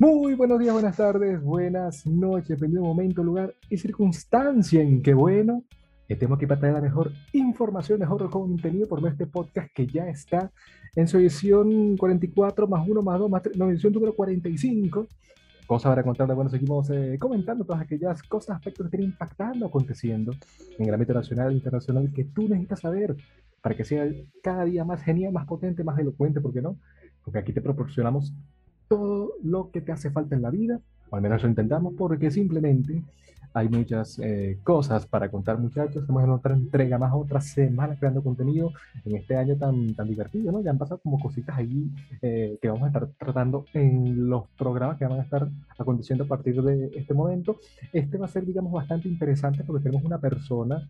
Muy buenos días, buenas tardes, buenas noches, dependiendo momento, lugar y circunstancia en que, bueno, estemos aquí para traer la mejor información, mejor contenido por este podcast que ya está en su edición 44 más 1 más 2 más 3, no, edición número 45. Cosa para contarle, bueno, seguimos eh, comentando todas aquellas cosas, aspectos que estén impactando, aconteciendo en el ámbito nacional e internacional que tú necesitas saber para que sea cada día más genial, más potente, más elocuente, ¿por qué no? Porque aquí te proporcionamos todo lo que te hace falta en la vida, o al menos lo intentamos, porque simplemente hay muchas eh, cosas para contar, muchachos. Estamos en otra entrega más, otra semana creando contenido en este año tan, tan divertido, ¿no? Ya han pasado como cositas ahí eh, que vamos a estar tratando en los programas que van a estar aconteciendo a partir de este momento. Este va a ser, digamos, bastante interesante porque tenemos una persona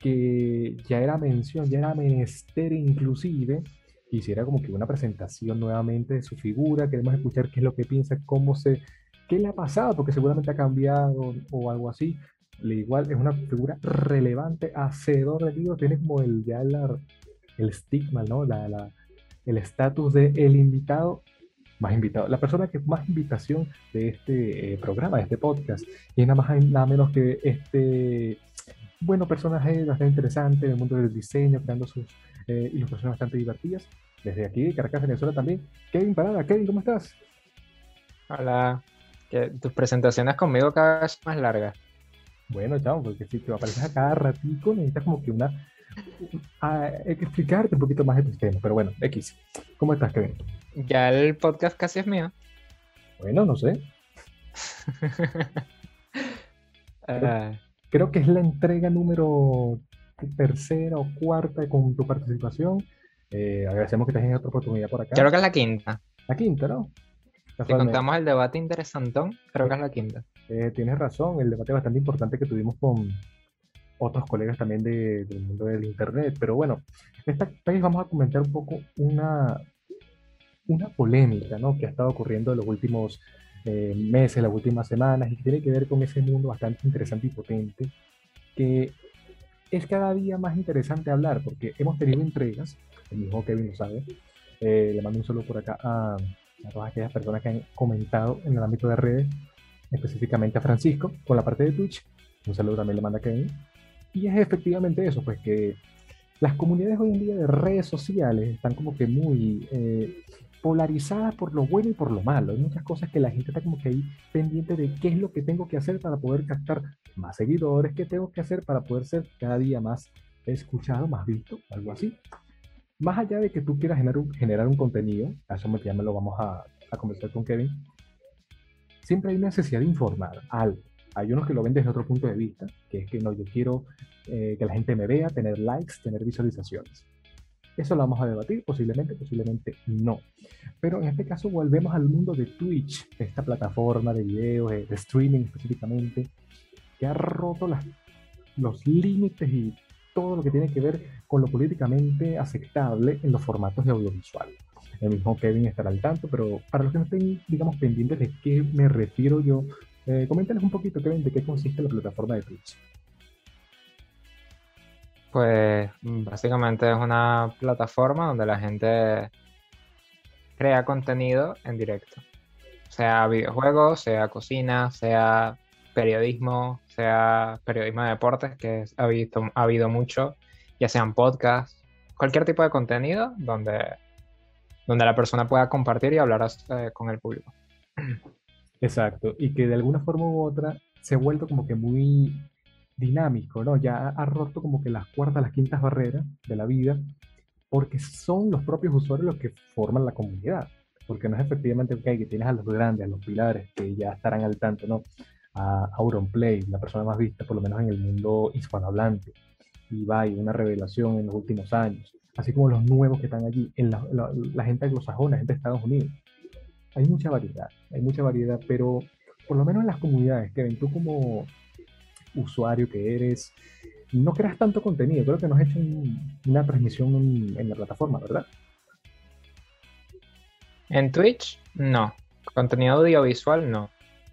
que ya era mención, ya era menester inclusive quisiera como que una presentación nuevamente de su figura, queremos escuchar qué es lo que piensa, cómo se, qué le ha pasado, porque seguramente ha cambiado o algo así. Le igual es una figura relevante, hacedor de libros, tiene como el ya el estigma, ¿no? La, la, el estatus de el invitado más invitado, la persona que más invitación de este eh, programa, de este podcast, y nada más nada menos que este bueno personaje bastante interesante en el mundo del diseño, creando sus eh, ilustraciones bastante divertidas. Desde aquí, Caracas, Venezuela también. Kevin Parada, Kevin, ¿cómo estás? Hola. tus presentaciones conmigo cada vez más largas. Bueno, chao, porque si te apareces a cada ratico, necesitas como que una... hay que explicarte un poquito más de tus temas, pero bueno, X. ¿Cómo estás, Kevin? Ya el podcast casi es mío. Bueno, no sé. creo, creo que es la entrega número tercera o cuarta con tu participación. Eh, agradecemos que tengas otra oportunidad por acá. Creo que es la quinta. La quinta, ¿no? Si contamos el debate interesantón, creo que es la quinta. Eh, tienes razón, el debate bastante importante que tuvimos con otros colegas también de, del mundo del Internet. Pero bueno, esta vez vamos a comentar un poco una, una polémica ¿no? que ha estado ocurriendo en los últimos eh, meses, las últimas semanas, y que tiene que ver con ese mundo bastante interesante y potente que es cada día más interesante hablar porque hemos tenido entregas, el mismo Kevin lo sabe, eh, le mando un saludo por acá a, todas aquellas personas que han comentado en el ámbito de redes, específicamente a Francisco, con la parte de Twitch, un saludo también le manda a Kevin, y es efectivamente eso, pues que las comunidades hoy en día de redes sociales están como que muy eh, polarizadas por lo bueno y por lo malo. Hay muchas cosas que la gente está como que ahí pendiente de qué es lo que tengo que hacer para poder captar más seguidores, qué tengo que hacer para poder ser cada día más escuchado, más visto, algo así. Más allá de que tú quieras generar un, generar un contenido, a eso ya me lo vamos a, a conversar con Kevin, siempre hay necesidad de informar algo. Hay unos que lo ven desde otro punto de vista, que es que no, yo quiero eh, que la gente me vea, tener likes, tener visualizaciones. Eso lo vamos a debatir, posiblemente, posiblemente no. Pero en este caso volvemos al mundo de Twitch, esta plataforma de videos, de, streaming específicamente, que ha roto los límites y todo lo que tiene que ver con lo políticamente aceptable en los formatos de audiovisual. El mismo Kevin estará al tanto, pero para los que no estén, digamos, pendientes de qué me refiero yo, eh, un poquito, Kevin, de qué consiste la plataforma de Twitch. Pues básicamente es una plataforma donde la gente crea contenido en directo. Sea videojuegos, sea cocina, sea periodismo, sea periodismo de deportes, que ha, visto, ha habido mucho, ya sean podcasts, cualquier tipo de contenido donde, donde la persona pueda compartir y hablar eh, con el público. Exacto, y que de alguna forma u otra se ha vuelto como que muy dinámico, ¿no? Ya ha roto como que las cuartas, las quintas barreras de la vida, porque son los propios usuarios los que forman la comunidad. Porque no es efectivamente okay, que tienes a los grandes, a los pilares, que ya estarán al tanto, ¿no? A Auronplay, la persona más vista, por lo menos en el mundo hispanohablante. y Ibai, una revelación en los últimos años. Así como los nuevos que están allí, en la, la, la gente anglosajona, gente de Estados Unidos. Hay mucha variedad, hay mucha variedad, pero por lo menos en las comunidades, Kevin, tú como usuario que eres, no creas tanto contenido. Creo que nos has hecho una transmisión en, la plataforma, ¿verdad? En Twitch, no. Contenido audiovisual, no.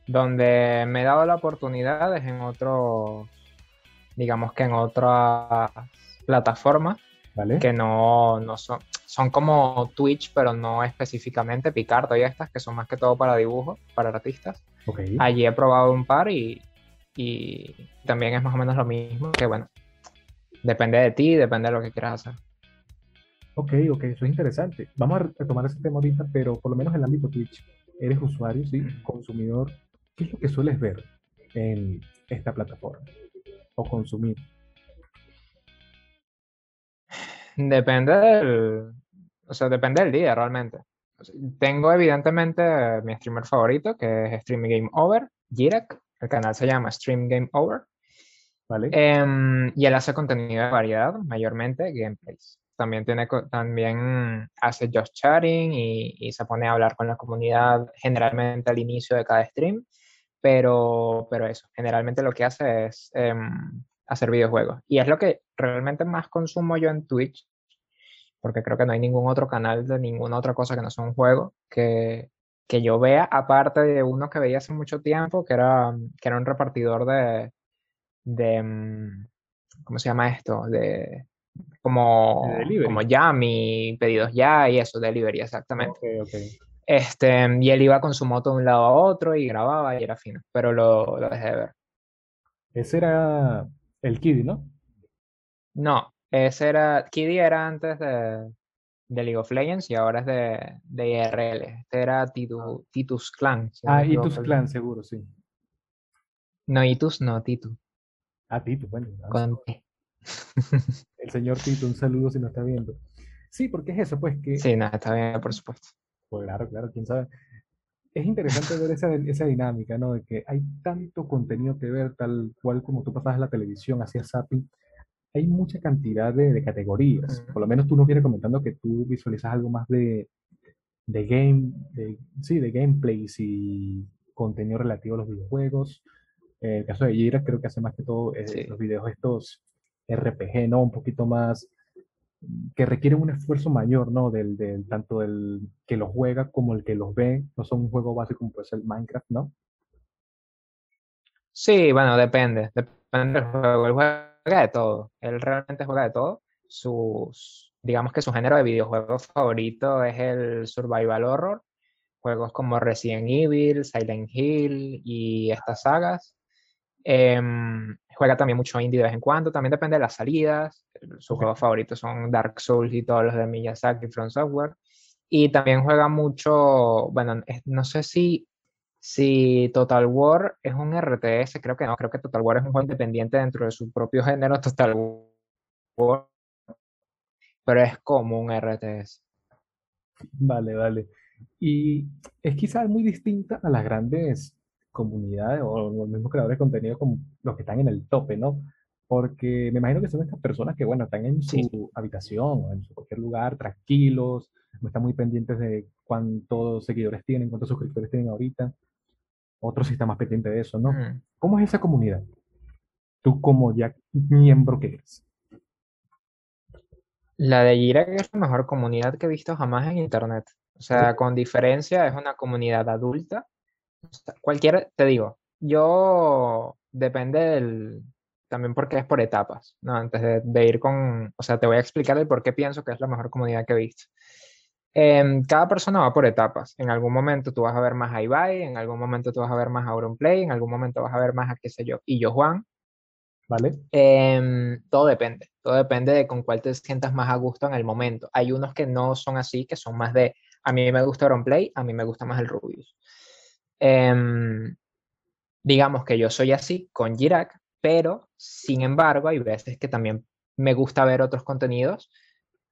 Donde me he dado la oportunidad es en otros, digamos que en otras plataformas, ¿Vale? que no, no son, son como Twitch, pero no específicamente Picarto y estas, que son más que todo para dibujo, para artistas. Allí he probado un par y, y también es más o menos lo mismo, que bueno, depende de ti, depende de lo que quieras hacer. Ok, ok, eso es interesante. Vamos a retomar ese tema ahorita, pero por lo menos en el ámbito Twitch, eres usuario, sí, consumidor. ¿Qué es lo que sueles ver en esta plataforma? O consumir. Depende del, o sea, depende del día realmente. Tengo evidentemente mi streamer favorito, que es Stream Game Over, Jirak. El canal se llama Stream Game Over. ¿Vale? Em, y él hace contenido de variedad, mayormente gameplays. También, tiene, también hace just chatting y, y se pone a hablar con la comunidad generalmente al inicio de cada stream. Pero, pero eso, generalmente lo que hace es em, hacer videojuegos. Y es lo que realmente más consumo yo en Twitch, porque creo que no hay ningún otro canal de ninguna otra cosa que no sea un juego que, que yo vea, aparte de uno que veía hace mucho tiempo, que era, que era un repartidor de, de, mm, ¿cómo se llama esto? De como, De como Yami, pedidos ya y eso, delivery, exactamente. Este, y él iba con su moto de un lado a otro y grababa y era fino, pero lo, lo dejé de ver. Ese era el Kiddy, ¿no? No, ese era, Kiddy era antes de, de League of Legends y ahora es de, de IRL. Este era Titu- Titus Clan. si no Ah, equivoco Itus el- Clan, seguro, sí. No, Itus, no, Titu. Ah, Tito, bueno. Con T. El señor Tito, un saludo si nos está viendo. Sí, porque es eso, pues que, Sí, no, está bien, por supuesto. pues claro, claro, quién sabe. Es interesante ver esa, esa dinámica, ¿no? De que hay tanto contenido que ver, tal cual como tú pasabas la televisión, hacías zapping. Hay mucha cantidad de, de categorías. Por lo menos tú nos vienes comentando que tú visualizas algo más de, de game, de, sí, de gameplays y contenido relativo a los videojuegos. En el caso de Jira, creo que hace más que todo eh, Sí. los videos estos RPG, ¿no? Un poquito más que requieren un esfuerzo mayor, ¿no? Del, del- tanto el que los juega como el que los ve. No son un juego básico como puede ser el Minecraft, ¿no? Sí, bueno, depende. Depende del juego. Él juega de todo. Él realmente juega de todo. Sus, digamos que su género de videojuego favorito es el survival horror. Juegos como Resident Evil, Silent Hill y estas sagas. Em, juega también mucho indie de vez en cuando. También depende de las salidas. Sus juegos favoritos son Dark Souls y todos los de Miyazaki From Software. Y también juega mucho, bueno, no sé si si Total War es un RTS, creo que no, creo que Total War es un juego independiente dentro de su propio género Total War, pero es como un RTS. Vale, vale. Y es quizás muy distinta a las grandes comunidades o los mismos creadores de contenido como los que están en el tope, ¿no? Porque me imagino que son estas personas que, bueno, están en Sí. su habitación o en su cualquier lugar, tranquilos, no están muy pendientes de cuántos seguidores tienen, cuántos suscriptores tienen ahorita. Otros sí están más pendientes de eso, ¿no? Mm. ¿Cómo es esa comunidad? Tú como ya miembro que eres. La de Jira es la mejor comunidad que he visto jamás en internet. O sea, con diferencia es una comunidad adulta. O sea, cualquier, te digo, yo depende del, también porque es por etapas, ¿no? Antes de, de ir con, o sea, te voy a explicar el por qué pienso que es la mejor comunidad que he visto. Em, cada persona va por etapas. En algún momento tú vas a ver más a Ibai, en algún momento tú vas a ver más a Auronplay, en algún momento vas a ver más a qué sé yo, y yo Juan. ¿Vale? Em, todo depende, todo depende de con cuál te sientas más a gusto en el momento. Hay unos que no son así, que son más de, a mí me gusta Auronplay, a mí me gusta más el Rubius. Em, digamos que yo soy así con Jirak, pero sin embargo hay veces que también me gusta ver otros contenidos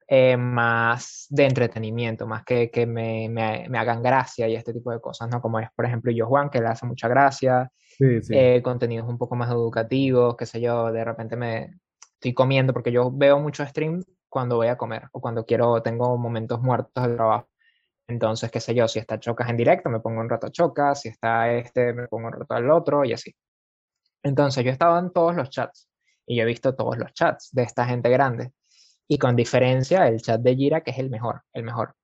eh, más de entretenimiento, más que, que me, me- me hagan gracia y este tipo de cosas, ¿no? Como es, por ejemplo, yo Juan, que le hace mucha gracia, Sí, sí. eh, contenidos un poco más educativos, qué sé yo, de repente me estoy comiendo, porque yo veo mucho stream cuando voy a comer o cuando quiero, tengo momentos muertos de trabajo. Entonces, qué sé yo, si está Chocas en directo, me pongo un rato a Chocas, si está este, me pongo un rato al otro y así. Entonces, yo he estado en todos los chats y yo he visto todos los chats de esta gente grande. Y con diferencia, el chat de Jira, que es el mejor, el mejor.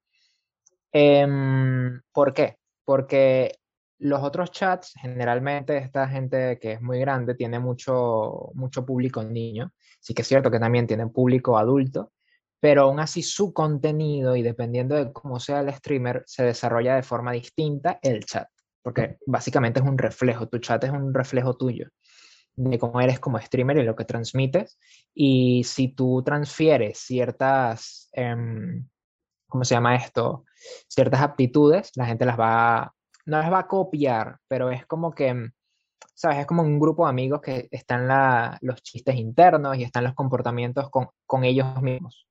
Em, ¿por qué? Porque los otros chats, generalmente esta gente que es muy grande tiene mucho, mucho público niño. Sí que es cierto que también tienen público adulto, pero aún así su contenido y dependiendo de cómo sea el streamer, se desarrolla de forma distinta el chat, porque básicamente es un reflejo, tu chat es un reflejo tuyo de cómo eres como streamer y lo que transmites. Y si tú transfieres ciertas, em, ¿cómo se llama esto? Ciertas aptitudes, la gente las va, no las va a copiar, pero es como que, ¿sabes? Es como un grupo de amigos que están la, los chistes internos y están los comportamientos con, con ellos mismos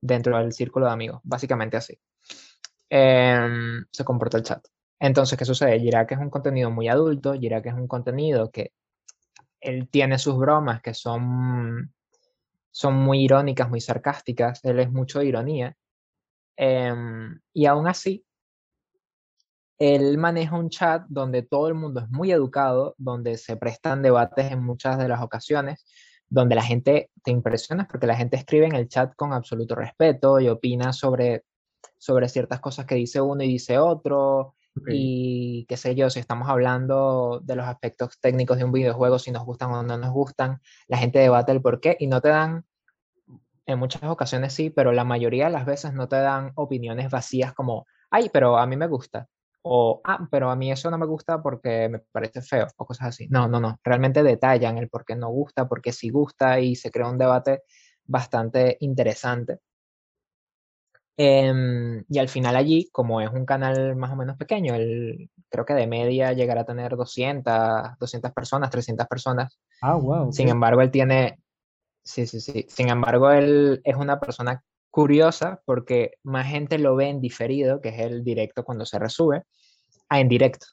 dentro del círculo de amigos, básicamente así. Em, se comporta el chat. Entonces, ¿qué sucede? que es un contenido muy adulto, que es un contenido que él tiene sus bromas que son, son muy irónicas, muy sarcásticas, él es mucho de ironía. Em, y aún así, él maneja un chat donde todo el mundo es muy educado, donde se prestan debates en muchas de las ocasiones, donde la gente te impresiona porque la gente escribe en el chat con absoluto respeto y opina sobre, sobre ciertas cosas que dice uno y dice otro. Y qué sé yo, si estamos hablando de los aspectos técnicos de un videojuego, si nos gustan o no nos gustan, la gente debate el por qué y no te dan, en muchas ocasiones sí, pero la mayoría de las veces no te dan opiniones vacías como, ay, pero a mí me gusta. O, ah, pero a mí eso no me gusta porque me parece feo o cosas así. No, no, no. Realmente detallan el por qué no gusta, por qué sí gusta y se crea un debate bastante interesante. Em, y al final allí, como es un canal más o menos pequeño, el, creo que de media llegará a tener 200, 200 personas, 300 personas. Ah, wow. Sin embargo, él tiene, sí, sí, sí. Sin embargo, él es una persona curiosa porque más gente lo ve en diferido, que es el directo cuando se resube, a en directo.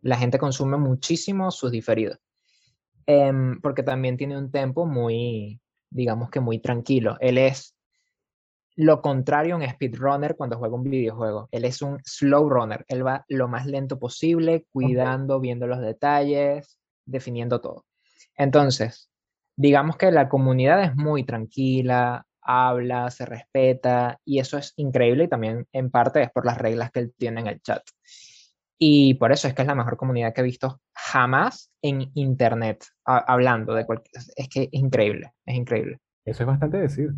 La gente consume muchísimo sus diferidos. Em, porque también tiene un tempo muy, digamos que muy tranquilo. Él es lo contrario un speedrunner cuando juega un videojuego. Él es un slow runner. Él va lo más lento posible, cuidando, viendo los detalles, definiendo todo. Entonces, digamos que la comunidad es muy tranquila, habla, se respeta y eso es increíble y también en parte es por las reglas que él tiene en el chat. Y por eso es que es la mejor comunidad que he visto jamás en internet, hablando de cualquier... Es que es increíble, es increíble. Eso es bastante decir.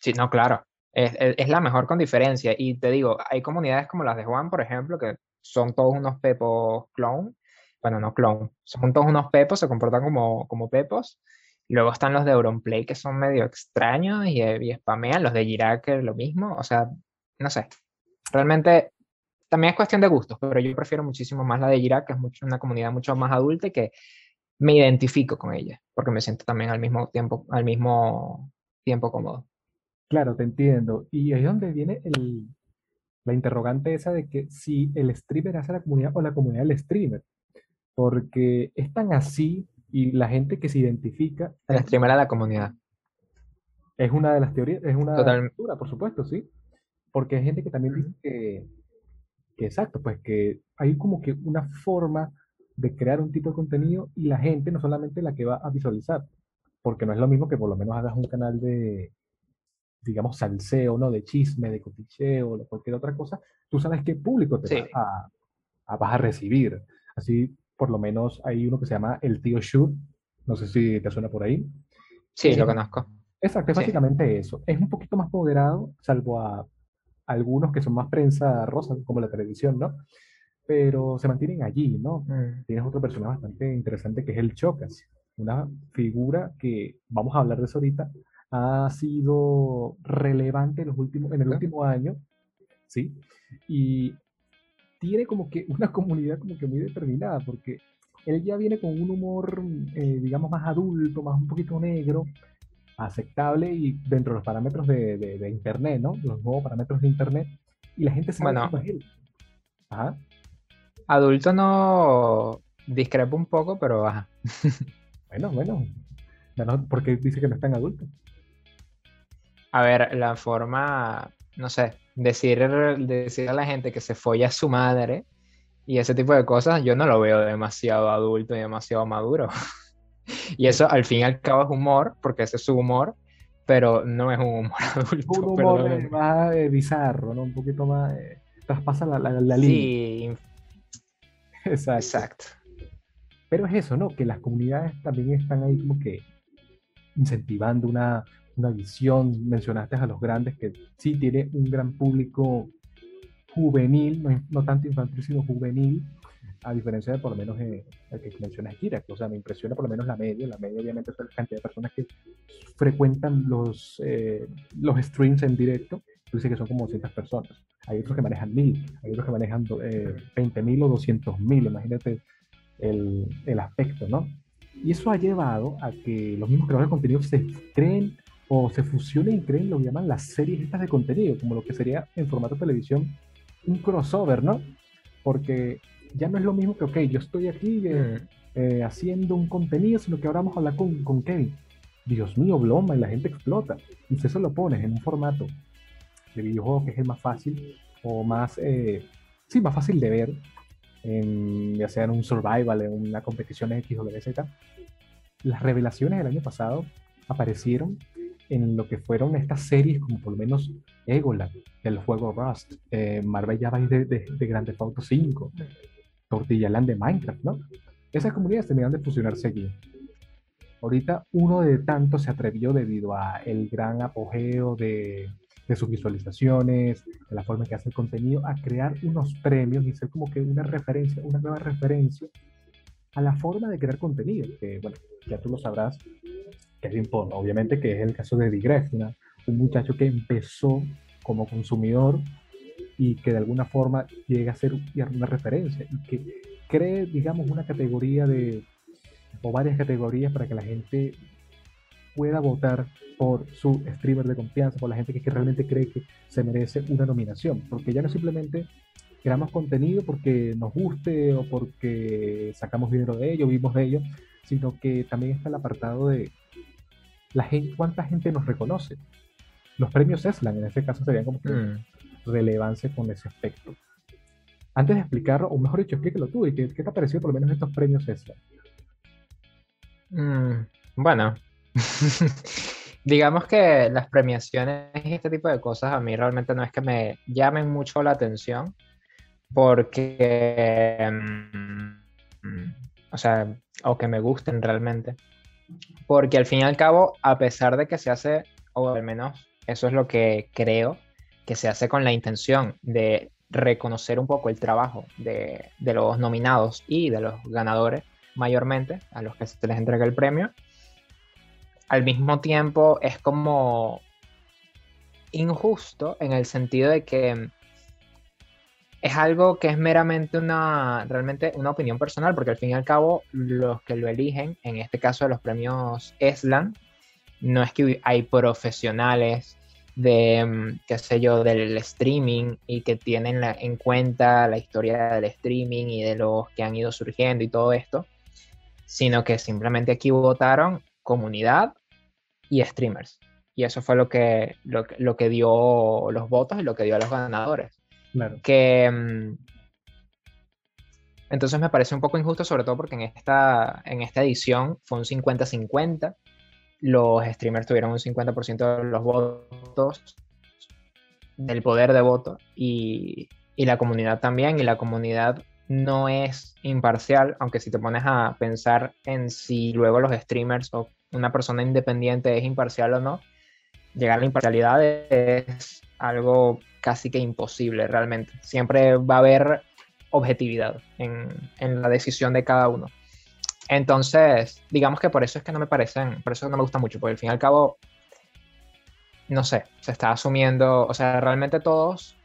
Sí, no, claro. Es, es, la mejor con diferencia. Y te digo, hay comunidades como las de Juan, por ejemplo, que son todos unos pepos clon. Bueno, no clon. Son todos unos pepos, se comportan como, como pepos. Luego están los de Auronplay, que son medio extraños y, y spamean. Los de Girac, lo mismo. O sea, no sé. Realmente también es cuestión de gustos, pero yo prefiero muchísimo más la de Girac, que es una comunidad mucho más adulta y que me identifico con ella, porque me siento también al mismo tiempo, al mismo tiempo cómodo. Claro, te entiendo. Y ahí es donde viene el, la interrogante esa de que si el streamer hace la comunidad o la comunidad del streamer. Porque es tan así y la gente que se identifica. El streamer a la comunidad. Es una de las teorías, es una Total... por supuesto, sí. Porque hay gente que también dice que, que, exacto, pues que hay como que una forma de crear un tipo de contenido y la gente no solamente la que va a visualizar, porque no es lo mismo que por lo menos hagas un canal de, digamos, salseo, ¿no? De chisme, de coticheo, de cualquier otra cosa, tú sabes qué público te vas, a, a, vas a recibir. Así, por lo menos, hay uno que se llama El Tío Shoot, no sé si te suena por ahí. Sí, lo conozco. Exacto, es básicamente eso. Es un poquito más moderado, salvo a algunos que son más prensa rosa, como la televisión, ¿no? Pero se mantienen allí, ¿no? Mm. Tienes otro personaje bastante interesante que es el Chocas, una figura que, vamos a hablar de eso ahorita, ha sido relevante en, los últimos, en el último año, ¿sí? Y tiene como que una comunidad como que muy determinada, porque él ya viene con un humor, eh, digamos, más adulto, más un poquito negro, aceptable y dentro de los parámetros de, de, Internet, ¿no? Los nuevos parámetros de Internet. Y la gente sabe bueno, él. Ajá. Adulto no discrepo un poco, pero ajá. bueno, bueno. porque dice que no es tan adulto. A ver, la forma, no sé, decir, decir a la gente que se folla a su madre y ese tipo de cosas, yo no lo veo demasiado adulto y demasiado maduro. y eso al fin y al cabo es humor, porque ese es su humor, pero no es un humor adulto. Un humor más eh, bizarro, ¿no? Un poquito más... Eh, traspasa la, la, línea. Sí. Exacto. Exacto. Pero es eso, ¿no? Que las comunidades también están ahí como que incentivando una, una visión. Mencionaste a los grandes que sí tiene un gran público juvenil, no, no tanto infantil, sino juvenil, a diferencia de por lo menos eh, el que menciona Kira, o sea, me impresiona por lo menos la media, la media obviamente es la cantidad de personas que frecuentan los, eh, los streams en directo, dice que son como 200 personas, hay otros que manejan 1000, hay otros que manejan eh, 20.000 o 200.000, imagínate el, el, aspecto, ¿no? Y eso ha llevado a que los mismos creadores de contenido se creen o se fusionen y creen lo que llaman las series estas de contenido, como lo que sería en formato de televisión un crossover, ¿no? Porque ya no es lo mismo que, ok, yo estoy aquí eh, mm. eh, haciendo un contenido, sino que ahora vamos a hablar con, con Kevin. Dios mío, Bloma, y la gente explota. Y si eso lo pones en un formato de videojuego que es el más fácil, o más, eh, sí, más fácil de ver, ya sea en un survival, en una competición X o Z, las revelaciones del año pasado aparecieron en lo que fueron estas series, como por lo menos Egoland, del juego Rust, eh, Marbella Vice de, de, Grand Auto 5, Tortilla Land de Minecraft, ¿no? Esas comunidades terminaron de fusionarse aquí. Ahorita uno de tantos se atrevió debido a el gran apogeo de, de sus visualizaciones, de la forma en que hace el contenido, a crear unos premios y ser como que una referencia, una nueva referencia a la forma de crear contenido, que bueno, ya tú lo sabrás, Kevin Pond, obviamente que es el caso de Digress, un muchacho que empezó como consumidor y que de alguna forma llega a ser una referencia y que cree, digamos, una categoría de, o varias categorías para que la gente pueda votar por su streamer de confianza, por la gente que, realmente cree que se merece una nominación, porque ya no simplemente creamos contenido porque nos guste o porque sacamos dinero de ello, vimos de ello, sino que también está el apartado de la gente, cuánta gente nos reconoce. Los premios ESLAN en este caso serían como que mm. relevancia con ese aspecto. Antes de explicarlo, o mejor dicho, explíquelo tú, ¿y qué, te ha parecido por lo menos estos premios ESLAN? Mm, bueno, digamos que las premiaciones y este tipo de cosas a mí realmente no es que me llamen mucho la atención, porque, mm, o sea, o que me gusten realmente, porque al fin y al cabo, a pesar de que se hace, o al menos eso es lo que creo, que se hace con la intención de reconocer un poco el trabajo de, los nominados y de los ganadores, mayormente, a los que se les entrega el premio, al mismo tiempo es como injusto en el sentido de que es algo que es meramente una, realmente una opinión personal, porque al fin y al cabo los que lo eligen, en este caso de los premios ESLAN, no es que hay profesionales de, mm, qué sé yo, del streaming y que tienen en cuenta la historia del streaming y de los que han ido surgiendo y todo esto, sino que simplemente aquí votaron comunidad y streamers. Y eso fue lo que, lo, lo que dio los votos y lo que dio a los ganadores. Que, mm, entonces me parece un poco injusto, sobre todo porque en esta, en esta edición fue un 50-50. Los streamers tuvieron un 50% de los votos, del poder de voto, y, y la comunidad también. Y la comunidad no es imparcial, aunque si te pones a pensar en si luego los streamers o una persona independiente es imparcial o no, llegar a la imparcialidad es algo casi que imposible realmente. Siempre va a haber objetividad en, en, la decisión de cada uno. Entonces, digamos que por eso es que no me parecen, por eso no me gusta mucho, porque al fin y al cabo, no sé, se está asumiendo, o sea, realmente todos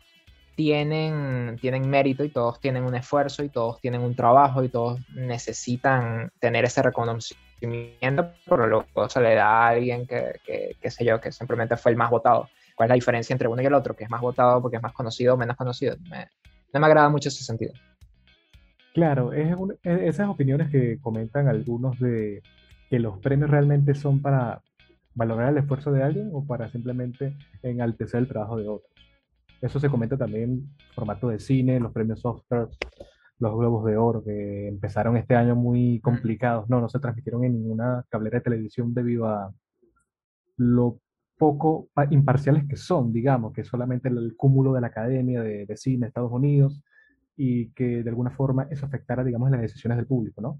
tienen, tienen mérito y todos tienen un esfuerzo y todos tienen un trabajo y todos necesitan tener ese reconocimiento, pero luego se le da a alguien que, que, que sé yo, que simplemente fue el más votado cuál es la diferencia entre uno y el otro, que es más votado porque es más conocido o menos conocido. no me agrada mucho ese sentido. Claro, es esas opiniones que comentan algunos de que los premios realmente son para valorar el esfuerzo de alguien o para simplemente enaltecer el trabajo de otros. Eso se comenta también en formato de cine, los premios Oscar, los Globos de Oro, que empezaron este año muy complicados. No, no se transmitieron en ninguna cablera de televisión debido a lo poco imparciales que son, digamos, que solamente el, cúmulo de la Academia de, Cine de Estados Unidos y que de alguna forma eso afectara, digamos, las decisiones del público, ¿no?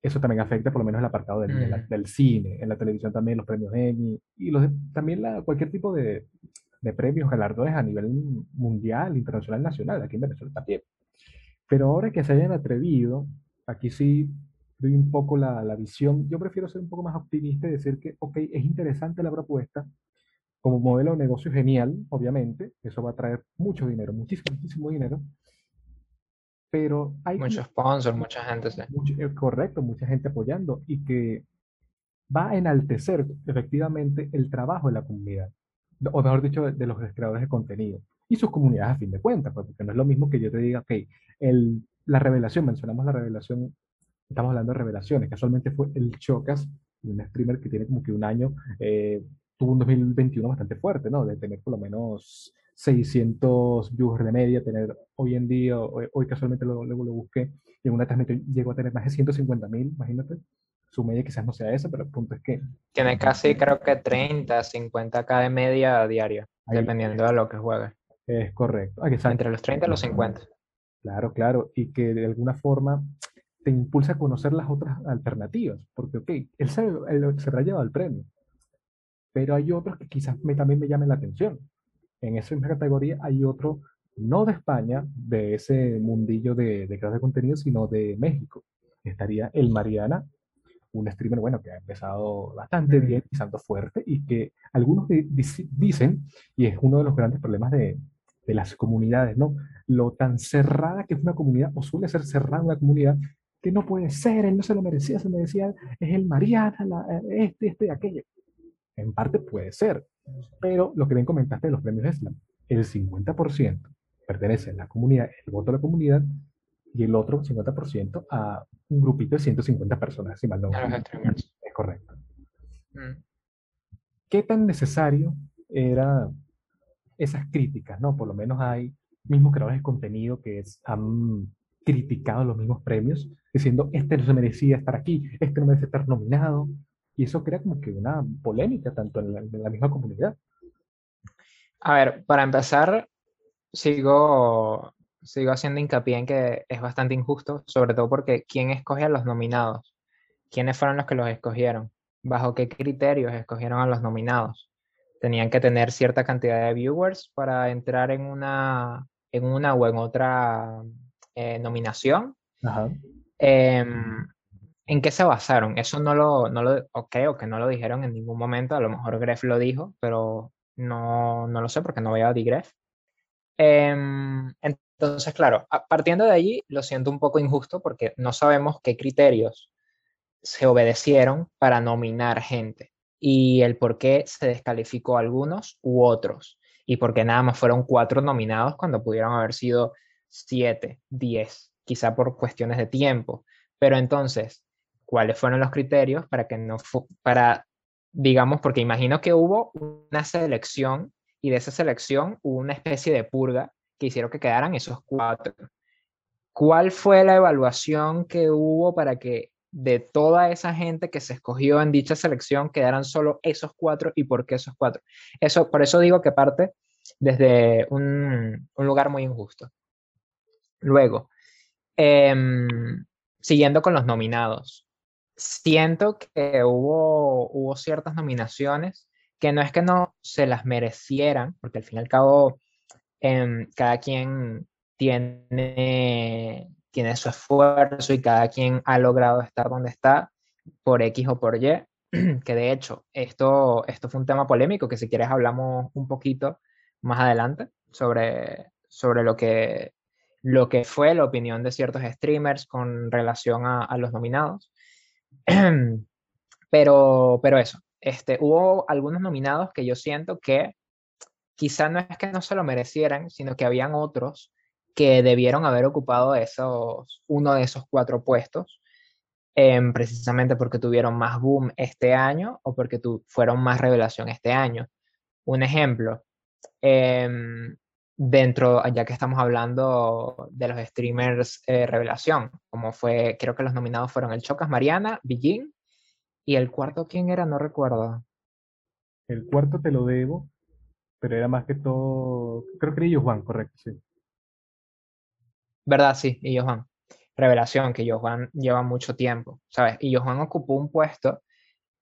eso también afecta por lo menos el apartado del, de la- Mm, del cine, en la televisión también los premios Emmy y los, también la, cualquier tipo de, de premios, galardones a nivel mundial, internacional, nacional, aquí en Venezuela también. Pero ahora que se hayan atrevido, aquí sí doy un poco la, la visión, yo prefiero ser un poco más optimista y decir que, ok, es interesante la propuesta, como modelo de negocio genial, obviamente, eso va a traer mucho dinero, muchísimo, muchísimo dinero, pero hay como mucho sponsor, mucha gente, sí. mucho- eh, correcto, mucha gente apoyando y que va a enaltecer efectivamente el trabajo de la comunidad, o mejor dicho, de, de los creadores de contenido y sus comunidades a fin de cuentas, pues, porque no es lo mismo que yo te diga, ok, el, la revelación, mencionamos la revelación, estamos hablando de revelaciones, casualmente fue el Chocas, un streamer que tiene como que un año, eh, tuvo un 2021 bastante fuerte, ¿no? De tener por lo menos 600 viewers de media, tener hoy en día, hoy, hoy casualmente lo, luego lo busqué, y en una transmisión llegó a tener más de 150 mil, imagínate. Su media quizás no sea esa, pero el punto es que Tiene casi, creo que 30, 50k de media diaria, ahí dependiendo de lo que juegue. es correcto. Ah, exacto. Entre los 30 y los 50. Claro, claro, y que de alguna forma te impulsa a conocer las otras alternativas, porque, ok, él se, él se habrá llevado el premio, pero hay otros que quizás me, también me llamen la atención. En esa misma categoría hay otro, no de España, de ese mundillo de, de creadores de contenido, sino de México. Estaría el Mariana, un streamer, bueno, que ha empezado bastante Mm. bien, pisando fuerte, y que algunos dicen, y es uno de los grandes problemas de, de las comunidades, ¿no? Lo tan cerrada que es una comunidad, o suele ser cerrada una comunidad, que no puede ser, él no se lo merecía, se merecía, es el Mariana, la- este, este, aquello. En parte puede ser, pero lo que bien comentaste de los premios Eslam, el 50% pertenece a la comunidad, el voto de la comunidad, y el otro 50% a un grupito de 150 personas, si mal no es correcto. Mm. ¿Qué tan necesario era esas críticas, no? Por lo menos hay mismos creadores de contenido que es- han criticado los mismos premios, diciendo, este no se merecía estar aquí, este no merece estar nominado, y eso crea como que una polémica tanto en la, en misma comunidad. A ver, para empezar, sigo, sigo haciendo hincapié en que es bastante injusto, sobre todo porque ¿quién escoge a los nominados? ¿Quiénes fueron los que los escogieron? ¿Bajo qué criterios escogieron a los nominados? Tenían que tener cierta cantidad de viewers para entrar en una, en una o en otra eh, nominación. Ajá. Em, ¿En qué se basaron? Eso no lo, no lo, o creo que no lo dijeron en ningún momento, a lo mejor Gref lo dijo, pero no, no lo sé porque no veo a Digref. Em, entonces, claro, partiendo de allí, lo siento un poco injusto porque no sabemos qué criterios se obedecieron para nominar gente y el por qué se descalificó a algunos u otros y por qué nada más fueron cuatro nominados cuando pudieron haber sido siete, diez, quizá por cuestiones de tiempo. Pero entonces, ¿cuáles fueron los criterios para que no para digamos, porque imagino que hubo una selección y de esa selección hubo una especie de purga que hicieron que quedaran esos cuatro. ¿Cuál fue la evaluación que hubo para que de toda esa gente que se escogió en dicha selección quedaran solo esos cuatro y por qué esos cuatro? Eso, por eso digo que parte desde un, un lugar muy injusto. Luego, em, siguiendo con los nominados, siento que hubo, hubo ciertas nominaciones que no es que no se las merecieran, porque al fin y al cabo em, cada quien tiene, tiene su esfuerzo y cada quien ha logrado estar donde está por X o por Y, que de hecho esto, esto fue un tema polémico que si quieres hablamos un poquito más adelante sobre, sobre lo, que, lo que fue la opinión de ciertos streamers con relación a, los nominados. Pero, pero eso, este, hubo algunos nominados que yo siento que quizá no es que no se lo merecieran, sino que habían otros que debieron haber ocupado esos, uno de esos cuatro puestos, em, precisamente porque tuvieron más boom este año o porque tu, fueron más revelación este año. Un ejemplo, em, dentro, ya que estamos hablando de los streamers eh, revelación, como fue, creo que los nominados fueron el Chocas Mariana, Begin, y el cuarto, ¿quién era? No recuerdo. El cuarto te lo debo, pero era más que todo, creo que era yo Juan, correcto, sí. ¿Verdad? Sí, y Johan. revelación, que Johan lleva mucho tiempo, ¿sabes? Y Johan ocupó un puesto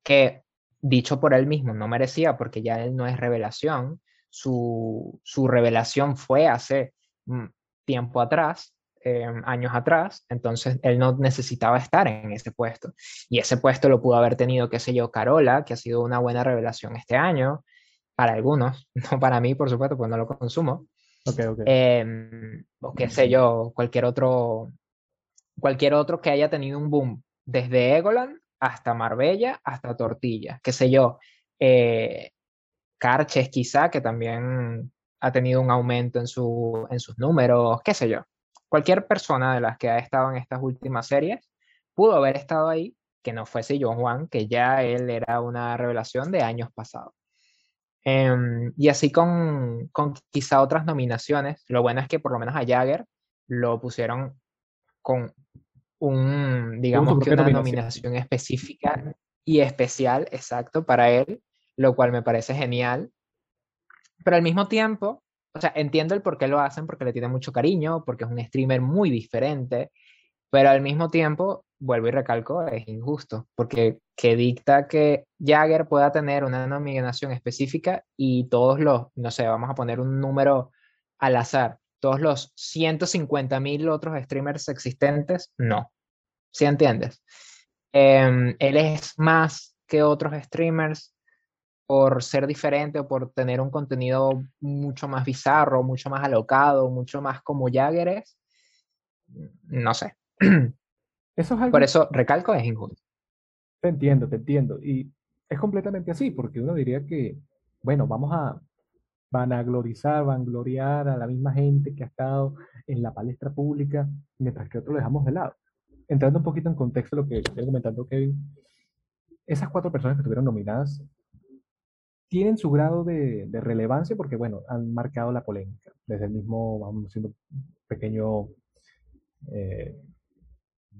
que, dicho por él mismo, no merecía porque ya él no es revelación. Su, su revelación fue hace mm, tiempo atrás, em, años atrás, entonces él no necesitaba estar en ese puesto. Y ese puesto lo pudo haber tenido, qué sé yo, Carola, que ha sido una buena revelación este año, para algunos, no para mí, por supuesto, pues no lo consumo. Okay, okay. Em, o qué sé yo, cualquier otro, cualquier otro que haya tenido un boom, desde Egoland hasta Marbella, hasta Tortilla, qué sé yo, eh, Carches quizá, que también ha tenido un aumento en, su, en sus números, qué sé yo. Cualquier persona de las que ha estado en estas últimas series pudo haber estado ahí, que no fuese John Juan, que ya él era una revelación de años pasados. Em, y así con, con, quizá otras nominaciones. Lo bueno es que por lo menos a Jagger lo pusieron con un, digamos que una nominación. específica y especial, exacto, para él, lo cual me parece genial. Pero al mismo tiempo, o sea, entiendo el por qué lo hacen, porque le tienen mucho cariño, porque es un streamer muy diferente, pero al mismo tiempo, vuelvo y recalco, es injusto, porque que dicta que Jagger pueda tener una nominación específica y todos los, no sé, vamos a poner un número al azar, todos los 150 mil otros streamers existentes, no. ¿Sí entiendes? Em, él es más que otros streamers por ser diferente o por tener un contenido mucho más bizarro, mucho más alocado, mucho más como Jagger es. No sé. Eso es algo... Por eso recalco es injusto. Te entiendo, te entiendo. Y es completamente así, porque uno diría que, bueno, vamos a vanaglorizar, vangloriar a la misma gente que ha estado en la palestra pública, mientras que otros lo dejamos de lado. Entrando un poquito en contexto lo que estoy comentando Kevin, esas cuatro personas que estuvieron nominadas tienen su grado de, relevancia porque, bueno, han marcado la polémica. Desde el mismo, vamos haciendo un pequeño eh,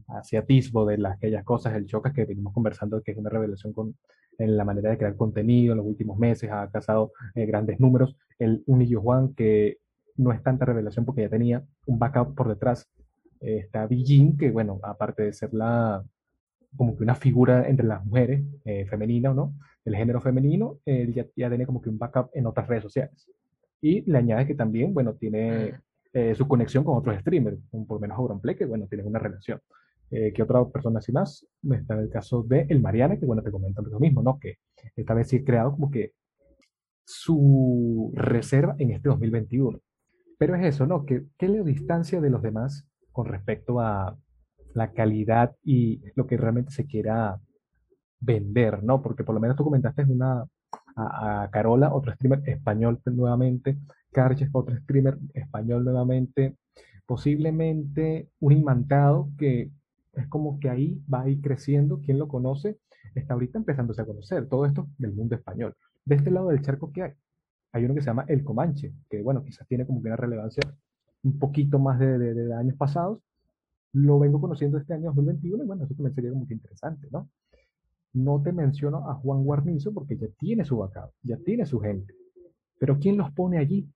asiatismo de las, aquellas cosas, el Chocas que venimos conversando, que es una revelación con, en la manera de crear contenido en los últimos meses, ha cazado eh, grandes números. El Unillo Juan, que no es tanta revelación porque ya tenía un backup por detrás. Eh, está Bijin, que bueno, aparte de ser la como que una figura entre las mujeres, eh, femenina o no, del género femenino, él ya, ya tiene como que un backup en otras redes sociales. Y le añade que también, bueno, tiene mm. su conexión con otros streamers, como por lo menos Auronplay, que bueno, tiene una relación. Eh, que otra persona así más. Está en el caso de El Mariana, que bueno, te comento lo mismo, ¿no? Que esta vez sí ha creado como que su reserva en este 2021. Pero es eso, ¿no? Que, ¿Qué le distancia de los demás con respecto a la calidad y lo que realmente se quiera vender, ¿no? Porque por lo menos tú comentaste una, a, Carola, otro streamer español nuevamente, Carches, otro streamer español nuevamente, posiblemente un imantado que es como que ahí va a ir creciendo, quien lo conoce, está ahorita empezándose a conocer, todo esto del mundo español. De este lado del charco, ¿qué hay? Hay uno que se llama El Comanche, que bueno, quizás tiene como que una relevancia un poquito más de, de, años pasados. Lo vengo conociendo este año 2021 y bueno, eso también sería como que interesante, ¿no? No te menciono a Juan Guarnizo porque ya tiene su backup, ya tiene su gente. Pero ¿quién los pone allí?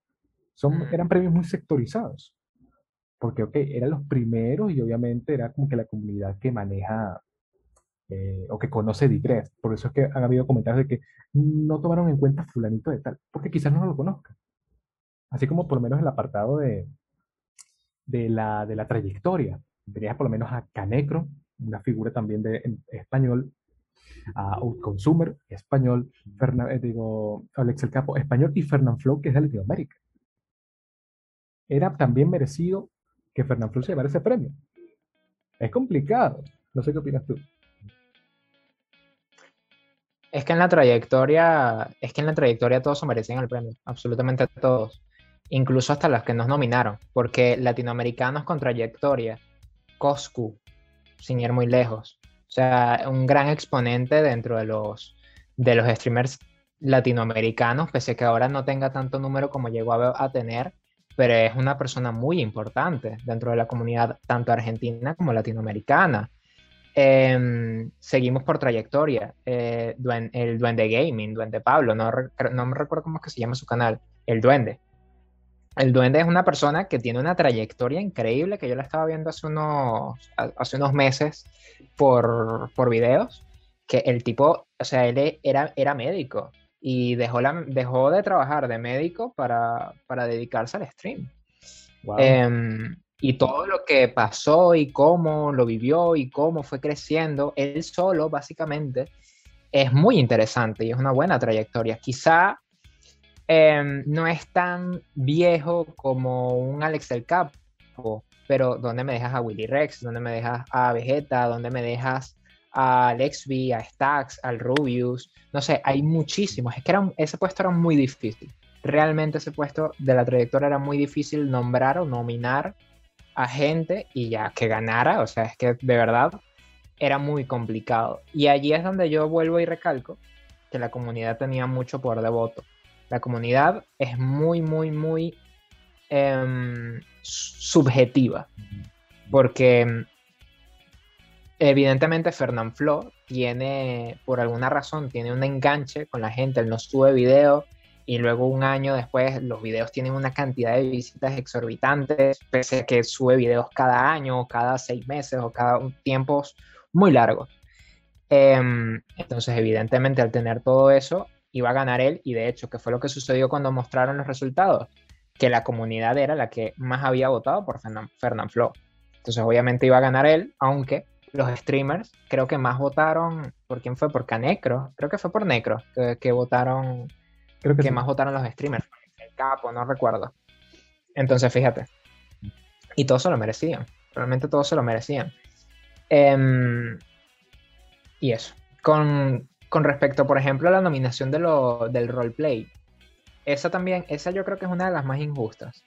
Son, mm. eran premios muy sectorizados porque, ok, eran los primeros y obviamente era como que la comunidad que maneja eh, o que conoce Digress. Por eso es que han habido comentarios de que no tomaron en cuenta fulanito de tal, porque quizás no lo conozcan. Así como por lo menos el apartado de, de, la, de la trayectoria. Tenías por lo menos a Canecro, una figura también de español, a Outconsumer, español, eh, digo, Alex El Capo, español, y Fernand Flow, que es de Latinoamérica. Era también merecido que Fernán Flu se llevara ese premio. Es complicado. No sé qué opinas tú. Es que en la trayectoria, es que en la trayectoria todos se merecen el premio, absolutamente todos, incluso hasta los que nos nominaron, porque latinoamericanos con trayectoria, Coscu, sin ir muy lejos, o sea, un gran exponente dentro de los, de los streamers latinoamericanos, pese a que ahora no tenga tanto número como llegó a tener, pero es una persona muy importante dentro de la comunidad tanto argentina como latinoamericana. Em, seguimos por trayectoria. Eh, el Duende Gaming, Duende Pablo, no, no me recuerdo cómo es que se llama su canal, El Duende. El duende es una persona que tiene una trayectoria increíble que yo la estaba viendo hace unos, hace unos meses por, por videos, que el tipo, o sea, él era, era médico y dejó, la, dejó de trabajar de médico para, para dedicarse al stream. Em, y todo lo que pasó y cómo lo vivió y cómo fue creciendo, él solo básicamente es muy interesante y es una buena trayectoria. Quizá Em, no es tan viejo como un Alex del Capo, pero ¿dónde me dejas a Willy Rex? ¿Dónde me dejas a Vegeta? ¿Dónde me dejas a Lexby, a Stax, al Rubius? No sé, hay muchísimos. Es que ese puesto era muy difícil. Realmente ese puesto de la trayectoria era muy difícil nombrar o nominar a gente y ya que ganara. O sea, es que de verdad era muy complicado. Y allí es donde yo vuelvo y recalco que la comunidad tenía mucho poder de voto la comunidad es muy, muy, muy em, subjetiva. Porque evidentemente Fernand Flo tiene, por alguna razón, tiene un enganche con la gente, él no sube video y luego un año después los videos tienen una cantidad de visitas exorbitantes, pese a que sube videos cada año, cada seis meses o cada tiempos muy largos. Em, entonces, evidentemente, al tener todo eso, iba a ganar él y de hecho, ¿qué fue lo que sucedió cuando mostraron los resultados? Que la comunidad era la que más había votado por Fernand Flo. Entonces obviamente iba a ganar él, aunque los streamers creo que más votaron, ¿por quién fue? Por Canecro, creo que fue por Necro, que, votaron, creo que, más votaron los streamers, el capo, no recuerdo. Entonces fíjate, y todos se lo merecían, realmente todos se lo merecían. Em, y eso, con, con respecto, por ejemplo, a la nominación de lo, del roleplay, esa también, esa yo creo que es una de las más injustas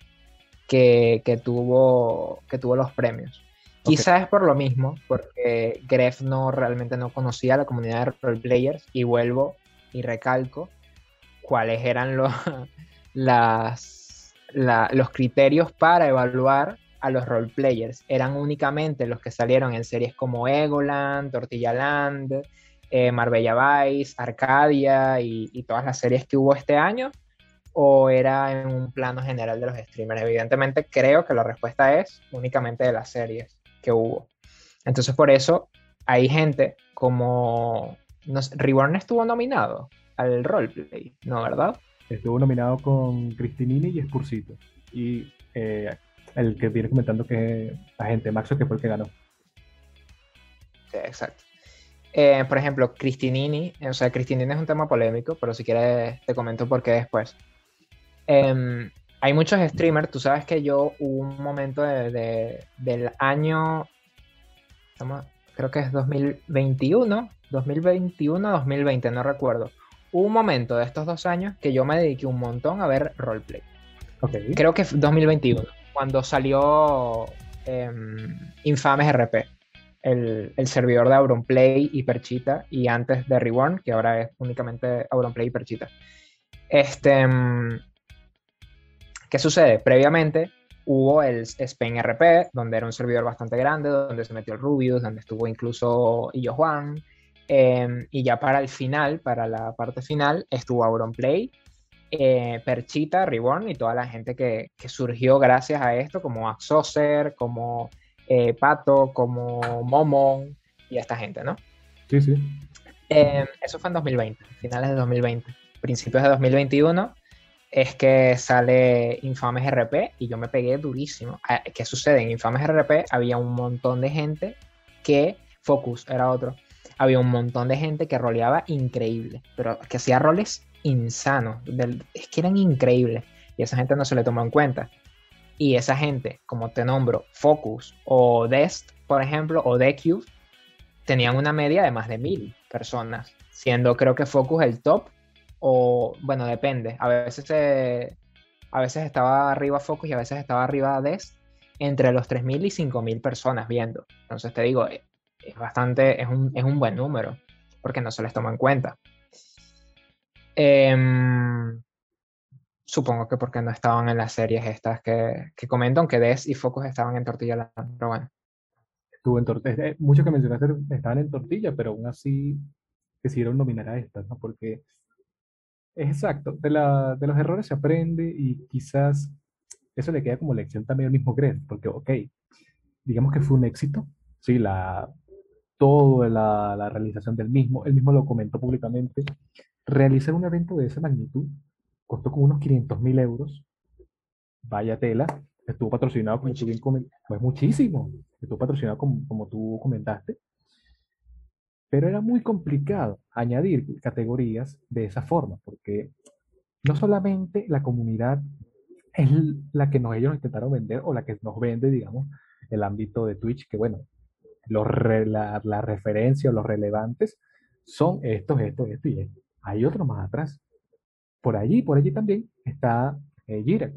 que, tuvo, que tuvo los premios. Quizás es por lo mismo, porque Gref no realmente no conocía a la comunidad de roleplayers y vuelvo y recalco cuáles eran los, las, los criterios para evaluar a los roleplayers. Eran únicamente los que salieron en series como Egoland, Tortilla Land, eh, Marbella Vice, Arcadia y, todas las series que hubo este año? ¿O era en un plano general de los streamers? Evidentemente creo que la respuesta es únicamente de las series que hubo. Entonces por eso hay gente como... No Reborn estuvo nominado al roleplay, ¿no, verdad? Estuvo nominado con Cristinini y Spursito. Y eh, el que viene comentando que es agente Maxo, que fue el que ganó. Sí, exacto. Eh, por ejemplo, Cristinini, o sea, Cristinini es un tema polémico, pero si quieres te comento por qué después. Em, hay muchos streamers, tú sabes que yo hubo un momento de, del año, creo que es 2021, 2021, 2020, no recuerdo. Hubo un momento de estos dos años que yo me dediqué un montón a ver roleplay. Okay. Creo que fue 2021, cuando salió em, Infames RP el, servidor de Auronplay y Perchita y antes de Reborn, que ahora es únicamente Auronplay y Perchita. Este, mm, ¿Qué sucede? Previamente hubo el Spain RP, donde era un servidor bastante grande, donde se metió el Rubius, donde estuvo incluso Illo Juan. Em, y ya para el final, para la parte final, estuvo Auronplay, eh, Perchita, Reborn y toda la gente que, que, surgió gracias a esto, como Axoser, como eh, Pato, como Momon y esta gente, ¿no? Sí, sí. Em, eso fue en 2020, finales de 2020. Principios de 2021 es que sale Infames RP y yo me pegué durísimo. Ah, ¿Qué sucede? En Infames RP había un montón de gente que, Focus era otro, había un montón de gente que roleaba increíble, pero que hacía roles insanos, es que eran increíbles y esa gente no se le tomó en cuenta. Y esa gente, como te nombro, Focus o Dest, por ejemplo, o DQ, tenían una media de más de mil personas, siendo creo que Focus el top, o bueno, depende. A veces, a veces estaba arriba Focus y a veces estaba arriba Dest, entre los 3.000 y 5.000 personas viendo. Entonces te digo, eh, es bastante, es un, es un buen número, porque no se les toma en cuenta. Eh, Supongo que porque no estaban en las series estas que, que comento, aunque Des y Focus estaban en Tortilla pero bueno. Estuvo en Tortilla, eh, muchos que mencionaste estaban en Tortilla, pero aún así decidieron nominar a estas, ¿no? Porque es exacto, de, la, de los errores se aprende y quizás eso le queda como lección también al mismo Gref, porque, ok, digamos que fue un éxito, sí, la, toda la, la realización del mismo, él mismo lo comentó públicamente, realizar un evento de esa magnitud costó como unos 500 mil euros, vaya tela, estuvo patrocinado, como tú bien pues muchísimo, estuvo patrocinado como, como tú comentaste, pero era muy complicado añadir categorías de esa forma, porque no solamente la comunidad es la que nos, ellos intentaron vender o la que nos vende, digamos, el ámbito de Twitch, que bueno, los la, la, referencia o los relevantes son estos, estos, estos y estos. Hay otro más atrás. Por allí, por allí también está eh.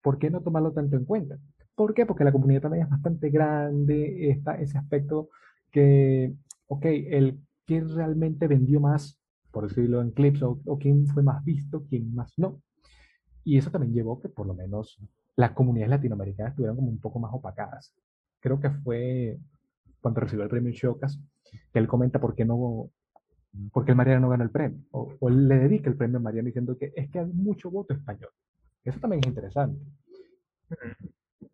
¿Por qué no tomarlo tanto en cuenta? ¿Por qué? Porque la comunidad también es bastante grande, está ese aspecto que, ok, el quién realmente vendió más, por decirlo en clips, o, quién fue más visto, quién más no. Y eso también llevó que por lo menos las comunidades latinoamericanas estuvieran como un poco más opacadas. Creo que fue cuando recibió el premio Chocas, que él comenta por qué no, por qué el Mariano no ganó el premio, o, él le dedica el premio a Mariano diciendo que es que hay mucho voto español. Eso también es interesante.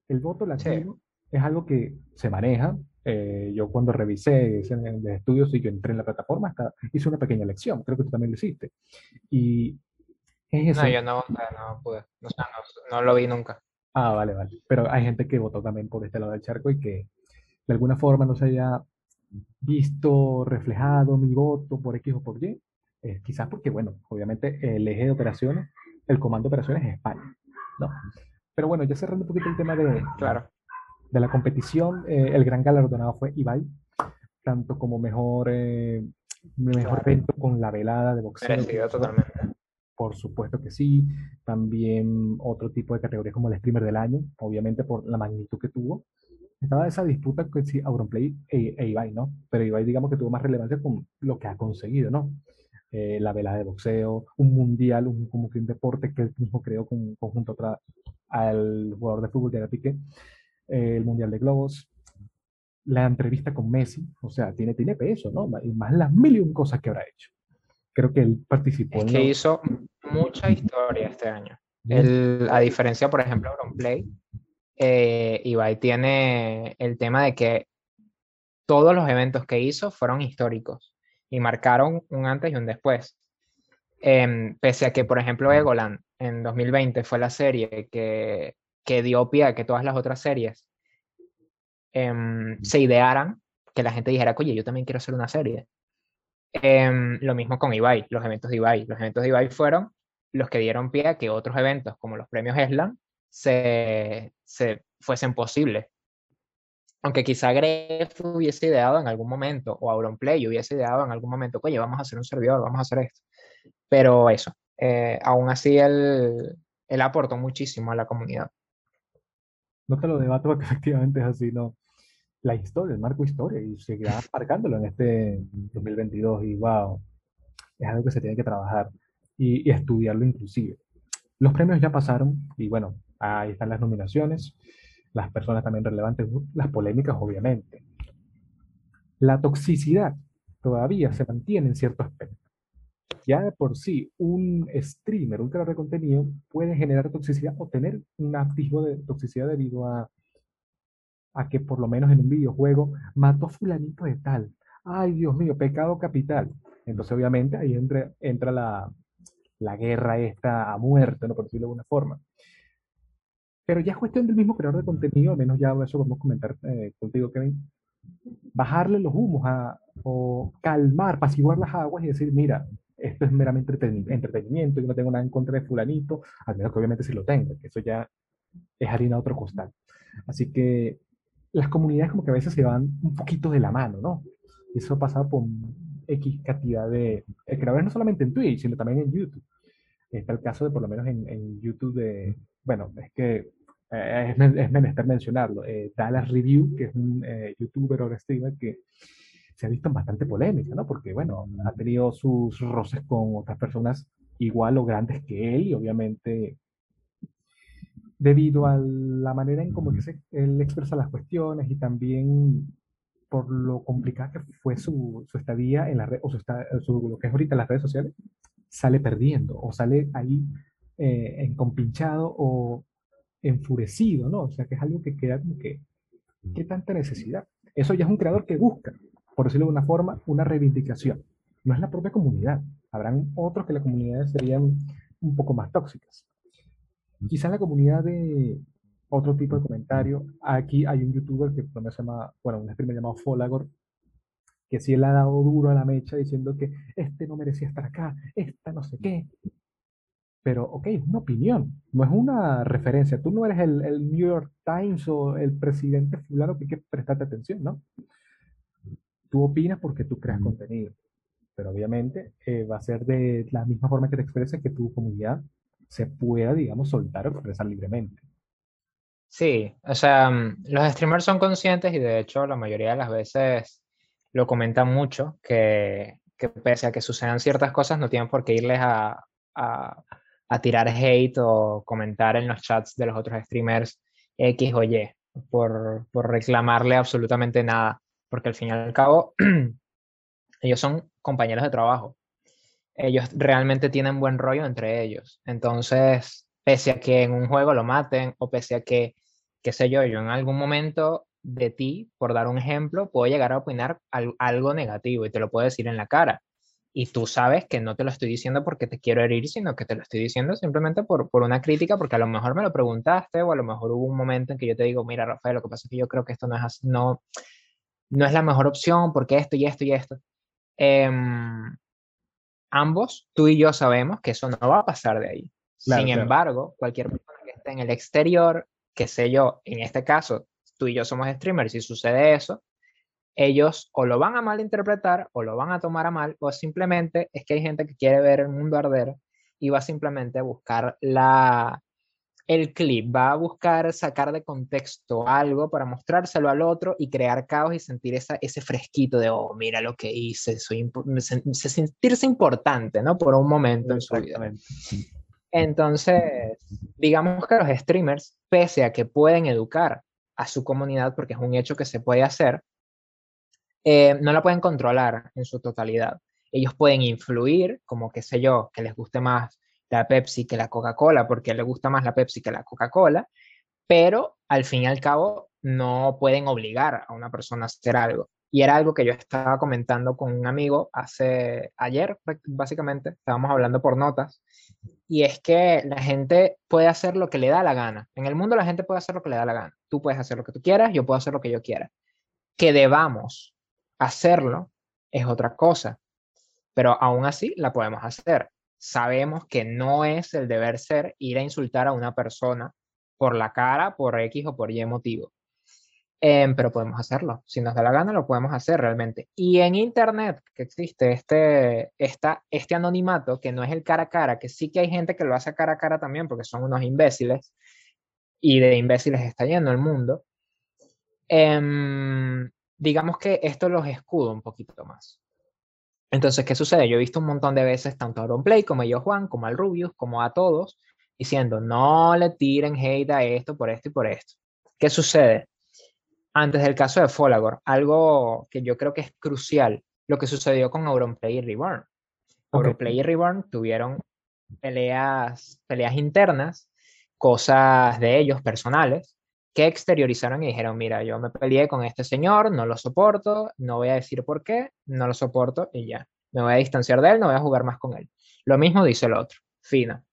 El voto latino es algo que se maneja. Eh, yo cuando revisé en el estudio, sí, yo entré en la plataforma, hasta hice una pequeña lección, creo que tú también lo hiciste. Y es No, yo no, no pude, no, no, lo vi nunca. Ah, vale, vale. Pero hay gente que votó también por este lado del charco y que de alguna forma no se haya visto reflejado mi voto por X o por Y. Eh, quizás porque, bueno, obviamente el eje de operaciones, el comando de operaciones es España, ¿no? Pero bueno, ya cerrando un poquito el tema de, claro. de la competición, eh, el gran galardonado fue Ibai, tanto como mejor, eh, mejor evento con la velada de boxeo. totalmente. Por supuesto que sí. También otro tipo de categorías como el streamer del año, obviamente por la magnitud que tuvo. Estaba esa disputa con si Auronplay e, e, Ibai, ¿no? Pero Ibai digamos que tuvo más relevancia con lo que ha conseguido, ¿no? Eh, la velada de boxeo, un mundial, un, como que un deporte que él mismo creó con, conjunto otra, al jugador de fútbol de Piqué, eh, el mundial de globos, la entrevista con Messi, o sea, tiene, tiene peso, ¿no? Y más las mil y un cosas que habrá hecho creo que él participó. Es que hizo mucha historia este año. a diferencia, por ejemplo, de Auronplay, eh, Ibai tiene el tema de que todos los eventos que hizo fueron históricos y marcaron un antes y un después. Em, pese a que, por ejemplo, Egoland en 2020 fue la serie que, que dio pie a que todas las otras series em, se idearan, que la gente dijera, oye, yo también quiero hacer una serie. Em, lo mismo con Ibai, los eventos de Ibai. Los eventos de Ibai fueron los que dieron pie a que otros eventos, como los premios ESLAM, se, se fuesen posibles. Aunque quizá Gref hubiese ideado en algún momento, o Auronplay hubiese ideado en algún momento, oye, vamos a hacer un servidor, vamos a hacer esto. Pero eso, eh, aún así él, él aportó muchísimo a la comunidad. No te lo debato porque efectivamente es así, no la historia, el marco historia, y seguirá marcándolo en este 2022. Y wow, es algo que se tiene que trabajar y, estudiarlo inclusive. Los premios ya pasaron y bueno, ahí están las nominaciones, las personas también relevantes, las polémicas obviamente. La toxicidad todavía se mantiene en cierto aspecto. Ya de por sí, un streamer, un creador de contenido puede generar toxicidad o tener un activo de toxicidad debido a a que por lo menos en un videojuego mató fulanito de tal. Ay, Dios mío, pecado capital. Entonces, obviamente, ahí entra, entra la, la guerra esta a muerte, ¿no? por decirlo de alguna forma. Pero ya es cuestión del mismo creador de contenido, al menos ya eso vamos a comentar eh, contigo, Kevin, bajarle los humos a, o calmar, pasiguar las aguas y decir, mira, esto es meramente entretenimiento, yo no tengo nada en contra de fulanito, al menos que obviamente sí lo tengo, que eso ya es harina a otro costal. Así que las comunidades como que a veces se van un poquito de la mano, ¿no? Eso pasa por X cantidad de creadores, no solamente en Twitch, sino también en YouTube. Está el caso de, por lo menos en, YouTube, de, bueno, es que eh, es, menester mencionarlo, eh, Dallas Review, que es un eh, youtuber o streamer que se ha visto en bastante polémica, ¿no? Porque, bueno, ha tenido sus roces con otras personas igual o grandes que él y obviamente debido a la manera en cómo él expresa las cuestiones y también por lo complicada que fue su, su estadía en la red, o su, su, lo que es ahorita las redes sociales, sale perdiendo o sale ahí eh, encompinchado o enfurecido, ¿no? O sea, que es algo que queda como que, ¿qué tanta necesidad? Eso ya es un creador que busca, por decirlo de una forma, una reivindicación. No es la propia comunidad. Habrán otros que las comunidades serían un poco más tóxicas. Quizá en la comunidad de otro tipo de comentario, aquí hay un youtuber que se llama, bueno, un streamer llamado Folagor, que sí le ha dado duro a la mecha diciendo que este no merecía estar acá, esta no sé qué. Pero, ok, es una opinión, no es una referencia. Tú no eres el, el New York Times o el presidente fulano que hay que prestarte atención, ¿no? Tú opinas porque tú creas contenido, pero obviamente eh, va a ser de la misma forma que te expreses que tu comunidad se pueda, digamos, soltar o expresar libremente. Sí, o sea, mm, los streamers son conscientes y de hecho la mayoría de las veces lo comentan mucho, que, que pese a que sucedan ciertas cosas, no tienen por qué irles a, a, a, tirar hate o comentar en los chats de los otros streamers X o Y por, por reclamarle absolutamente nada, porque al fin y al cabo ellos son compañeros de trabajo. Ellos realmente tienen buen rollo entre ellos. Entonces, pese a que en un juego lo maten o pese a que, qué sé yo, yo en algún momento de ti, por dar un ejemplo, puedo llegar a opinar algo negativo y te lo puedo decir en la cara. Y tú sabes que no te lo estoy diciendo porque te quiero herir, sino que te lo estoy diciendo simplemente por, por una crítica, porque a lo mejor me lo preguntaste o a lo mejor hubo un momento en que yo te digo, mira, Rafael, lo que pasa es que yo creo que esto no es, no, no es la mejor opción porque esto y esto y esto. Em, ambos, tú y yo sabemos que eso no va a pasar de ahí. Sin embargo, cualquier persona que esté en el exterior, que sé yo, en este caso, tú y yo somos streamers y sucede eso, ellos o lo van a malinterpretar o lo van a tomar a mal o simplemente es que hay gente que quiere ver el mundo arder y va simplemente a buscar la, el clip, va a buscar sacar de contexto algo para mostrárselo al otro y crear caos y sentir esa, ese fresquito de, oh, mira lo que hice, soy sentirse importante, ¿no? Por un momento en su vida. Entonces, digamos que los streamers, pese a que pueden educar a su comunidad, porque es un hecho que se puede hacer, eh, no la pueden controlar en su totalidad. Ellos pueden influir, como que sé yo, que les guste más la Pepsi que la Coca-Cola, porque les gusta más la Pepsi que la Coca-Cola, pero al fin y al cabo no pueden obligar a una persona a hacer algo. Y era algo que yo estaba comentando con un amigo hace ayer, básicamente, estábamos hablando por notas, y es que la gente puede hacer lo que le da la gana. En el mundo la gente puede hacer lo que le da la gana. Tú puedes hacer lo que tú quieras, yo puedo hacer lo que yo quiera. Que debamos hacerlo es otra cosa, pero aún así la podemos hacer. Sabemos que no es el deber ser ir a insultar a una persona por la cara, por X o por Y motivo. Em, pero podemos hacerlo. Si nos da la gana, lo podemos hacer realmente. Y en Internet, que existe este, esta, este anonimato, que no es el cara a cara, que sí que hay gente que lo hace cara a cara también, porque son unos imbéciles, y de imbéciles está lleno el mundo. Em, digamos que esto los escuda un poquito más. Entonces, ¿qué sucede? Yo he visto un montón de veces tanto a Play como a yo Juan, como al Rubius, como a todos, diciendo, no le tiren hate a esto por esto y por esto. ¿Qué sucede? Antes del caso de Folagor, algo que yo creo que es crucial, lo que sucedió con Auronplay y Reborn. Auronplay y Reborn tuvieron peleas, peleas internas, cosas de ellos personales, que exteriorizaron y dijeron, mira, yo me peleé con este señor, no lo soporto, no voy a decir por qué, no lo soporto y ya. Me voy a distanciar de él, no voy a jugar más con él. Lo mismo dice el otro, fina.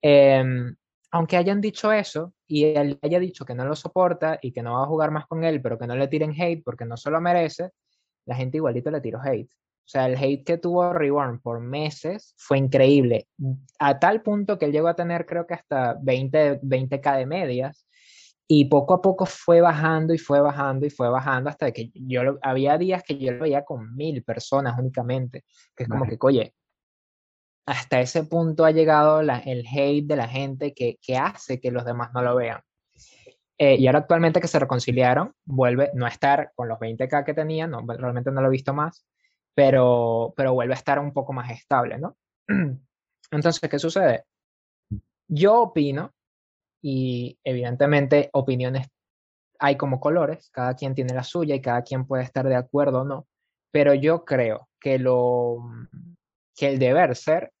Em, aunque hayan dicho eso y él haya dicho que no lo soporta y que no va a jugar más con él, pero que no le tiren hate porque no se lo merece, la gente igualito le tiró hate. O sea, el hate que tuvo Reborn por meses fue increíble, a tal punto que él llegó a tener creo que hasta 20, 20k de medias y poco a poco fue bajando y fue bajando y fue bajando hasta que yo lo, había días que yo lo veía con mil personas únicamente, que es como que, oye, hasta ese punto ha llegado el hate de la gente que, que, hace que los demás no lo vean. Eh, y ahora actualmente que se reconciliaron, vuelve no a estar con los 20k que tenía, no, realmente no lo he visto más, pero, pero vuelve a estar un poco más estable, ¿no? Entonces, ¿qué sucede? Yo opino y evidentemente opiniones hay como colores, cada quien tiene la suya y cada quien puede estar de acuerdo o no, pero yo creo que, lo, que el deber ser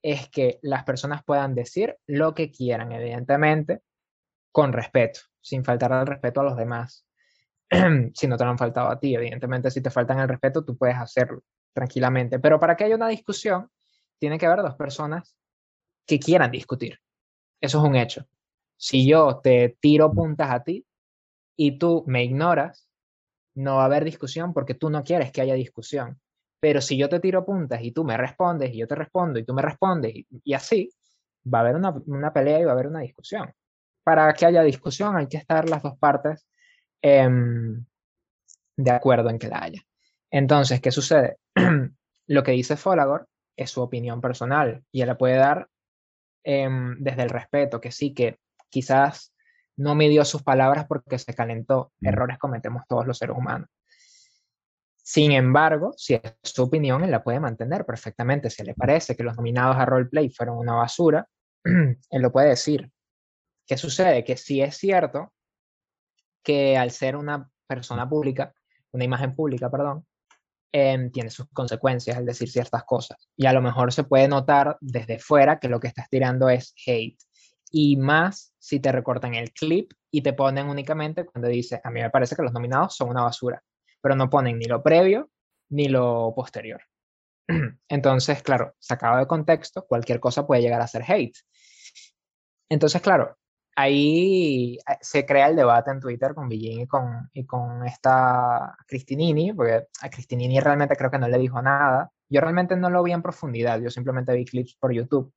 es que las personas puedan decir lo que quieran, evidentemente, con respeto, sin faltar al respeto a los demás. si no te lo han faltado a ti, evidentemente si te faltan el respeto, tú puedes hacerlo tranquilamente. Pero para que haya una discusión, tiene que haber dos personas que quieran discutir. Eso es un hecho. Si yo te tiro puntas a ti y tú me ignoras, no va a haber discusión porque tú no quieres que haya discusión. Pero si yo te tiro puntas y tú me respondes y yo te respondo y tú me respondes y, así, va a haber una, pelea y va a haber una discusión. Para que haya discusión hay que estar las dos partes em, de acuerdo en que la haya. Entonces, ¿qué sucede? Lo que dice Folagor es su opinión personal y él la puede dar em, desde el respeto, que sí, que quizás no midió sus palabras porque se calentó. Mm. Errores cometemos todos los seres humanos. Sin embargo, si es su opinión, él la puede mantener perfectamente. Si le parece que los nominados a roleplay fueron una basura, él lo puede decir. ¿Qué sucede? Que sí es cierto que al ser una persona pública, una imagen pública, perdón, em, tiene sus consecuencias al decir ciertas cosas. Y a lo mejor se puede notar desde fuera que lo que estás tirando es hate y más si te recortan el clip y te ponen únicamente cuando dice, a mí me parece que los nominados son una basura, pero no ponen ni lo previo ni lo posterior. Entonces, claro, sacado de contexto, cualquier cosa puede llegar a ser hate. Entonces, claro, ahí eh, se crea el debate en Twitter con Villín y con, y con esta Cristinini, porque a Cristinini realmente creo que no le dijo nada. Yo realmente no lo vi en profundidad, yo simplemente vi clips por YouTube.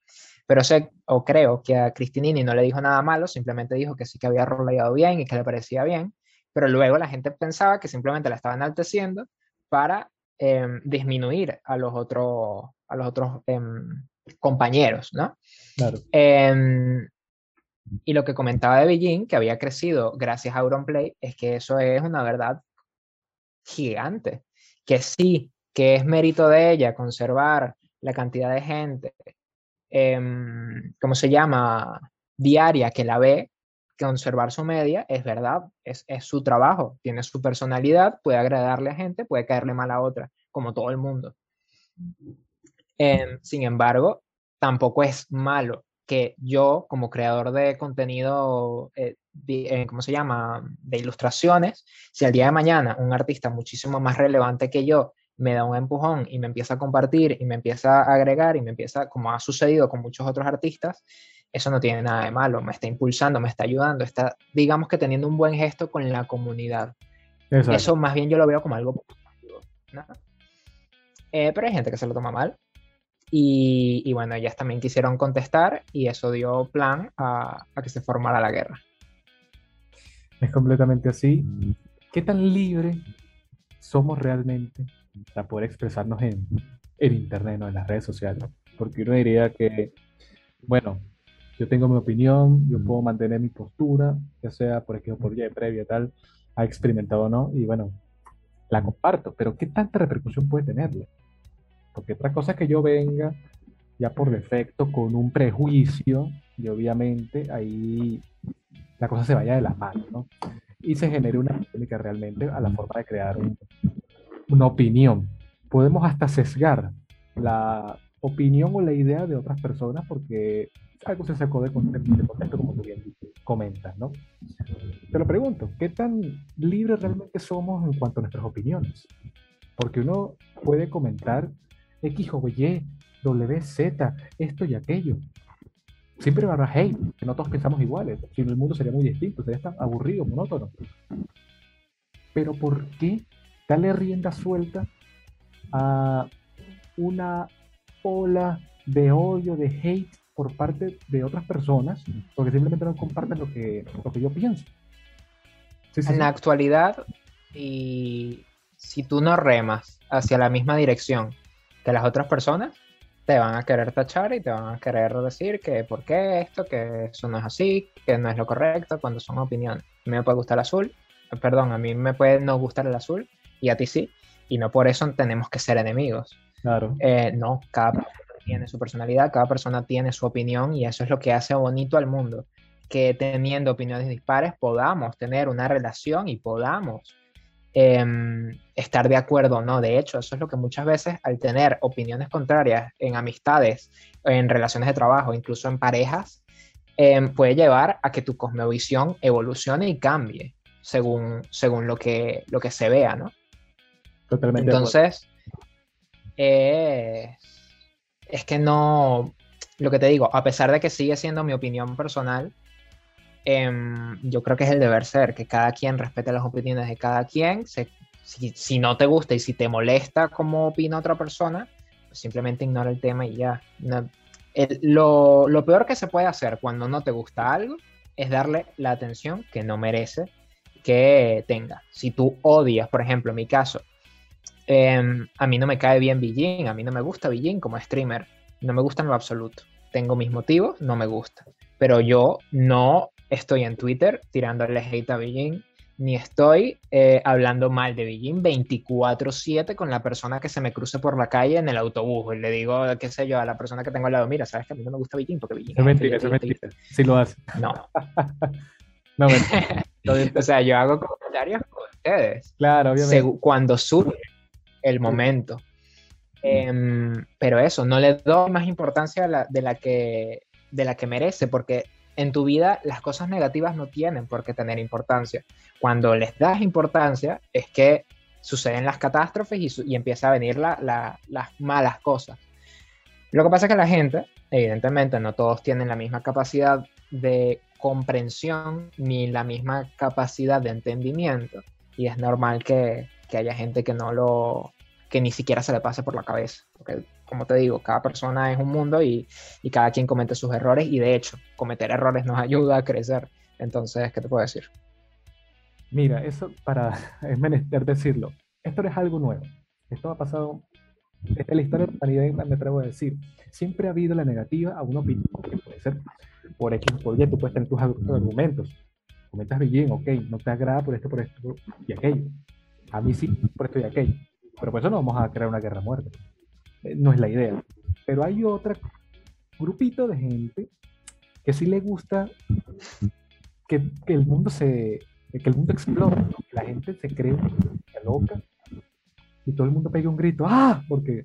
Pero sé o creo que a Cristinini no le dijo nada malo, simplemente dijo que sí que había roleado bien y que le parecía bien, pero luego la gente pensaba que simplemente la estaba enalteciendo para em, disminuir a los otros, a los otros em, compañeros, ¿no? Claro. Em, y lo que comentaba de Beijing, que había crecido gracias a Auronplay, es que eso es una verdad gigante, que sí, que es mérito de ella conservar la cantidad de gente Em, ¿cómo se llama? Diaria que la ve, conservar su media, es verdad, es, su trabajo, tiene su personalidad, puede agradarle a gente, puede caerle mal a otra, como todo el mundo. Em, sin embargo, tampoco es malo que yo, como creador de contenido, eh, eh, ¿cómo se llama?, de ilustraciones, si al día de mañana un artista muchísimo más relevante que yo me da un empujón y me empieza a compartir y me empieza a agregar y me empieza, como ha sucedido con muchos otros artistas, eso no tiene nada de malo, me está impulsando, me está ayudando, está, digamos que teniendo un buen gesto con la comunidad. Eso más bien yo lo veo como algo positivo. Eh, pero hay gente que se lo toma mal. Y, y, bueno, ellas también quisieron contestar y eso dio plan a, a que se formara la guerra. Es completamente así. ¿Qué tan libre somos realmente para poder expresarnos en, en Internet, ¿no? en las redes sociales. Porque uno diría que, bueno, yo tengo mi opinión, yo puedo mantener mi postura, ya sea por ejemplo por ya previa tal, ha experimentado o no, y bueno, la comparto, pero ¿qué tanta repercusión puede tenerle? Porque otra cosa es que yo venga ya por defecto con un prejuicio, y obviamente ahí la cosa se vaya de las manos, ¿no? Y se genere una polémica realmente a la forma de crear un, una opinión. Podemos hasta sesgar la opinión o la idea de otras personas porque algo se sacó de contexto, como tú bien comentas, ¿no? Te lo pregunto, ¿qué tan libres realmente somos en cuanto a nuestras opiniones? Porque uno puede comentar X o Y, W, Z, esto y aquello. Siempre haber hate, que no todos pensamos iguales, si no el mundo sería muy distinto, sería tan aburrido, monótono. Pero ¿por qué darle rienda suelta a una ola de odio, de hate por parte de otras personas, porque simplemente no comparten lo que, lo que yo pienso. en la actualidad, y si tú no remas hacia la misma dirección que las otras personas, te van a querer tachar y te van a querer decir que por qué esto, que eso no es así, que no es lo correcto, cuando son opiniones. A mí me puede gustar el azul, perdón, a mí me puede no gustar el azul, y a ti sí, y no por eso tenemos que ser enemigos. Claro. Eh, no, cada persona tiene su personalidad, cada persona tiene su opinión y eso es lo que hace bonito al mundo, que teniendo opiniones dispares podamos tener una relación y podamos em, estar de acuerdo o no. De hecho, eso es lo que muchas veces al tener opiniones contrarias en amistades, en relaciones de trabajo, incluso en parejas, em, puede llevar a que tu cosmovisión evolucione y cambie según, según lo, que, lo que se vea, ¿no? Totalmente. Entonces, es que no, lo que te digo, a pesar de que sigue siendo mi opinión personal, em, yo creo que es el deber ser, que cada quien respete las opiniones de cada quien. si, no te gusta y si te molesta cómo opina otra persona, pues simplemente ignora el tema y ya. lo, lo peor que se puede hacer cuando no te gusta algo es darle la atención que no merece que tenga. Si tú odias, por ejemplo, mi caso, em, a mí no me cae bien Beijing, a mí no me gusta Beijing como streamer, no me gusta en lo absoluto. Tengo mis motivos, no me gusta. Pero yo no estoy en Twitter tirándole hate a Beijing, ni estoy eh, hablando mal de Beijing 24/7 con la persona que se me cruce por la calle en el autobús. Y le digo, qué sé yo, a la persona que tengo al lado, mira, sabes que a mí no me gusta Beijing porque Beijing... Es mentira, es mentira. Sí lo hace. No. no, o sea, yo hago comentarios con ustedes. Claro, obviamente. Cuando surge el momento. Em, pero eso, no le doy más importancia de, la que, de la que merece, porque en tu vida las cosas negativas no tienen por qué tener importancia. Cuando les das importancia es que suceden las catástrofes y, y empieza a venir la, las malas cosas. Lo que pasa es que la gente, evidentemente, no todos tienen la misma capacidad de comprensión ni la misma capacidad de entendimiento. Y es normal que, que haya gente que no lo, que ni siquiera se le pase por la cabeza. Porque, como te digo, cada persona es un mundo y, y, cada quien comete sus errores y de hecho, cometer errores nos ayuda a crecer. Entonces, ¿qué te puedo decir? Mira, eso para, es menester decirlo. Esto no es algo nuevo. Esto ha pasado, esta es la historia de la humanidad, me atrevo a decir. Siempre ha habido la negativa a una opinión, que puede ser por X por Y, tú puedes tener tus argumentos. Comentas bien, ok, no te agrada por esto, por esto y aquello. A mí sí, por esto y aquello. Pero por eso no vamos a crear una guerra muerte. Eh, no es la idea. Pero hay otro grupito de gente que sí le gusta que, que el mundo se que el mundo explote, que la gente se cree loca y todo el mundo pegue un grito, ¡ah! Porque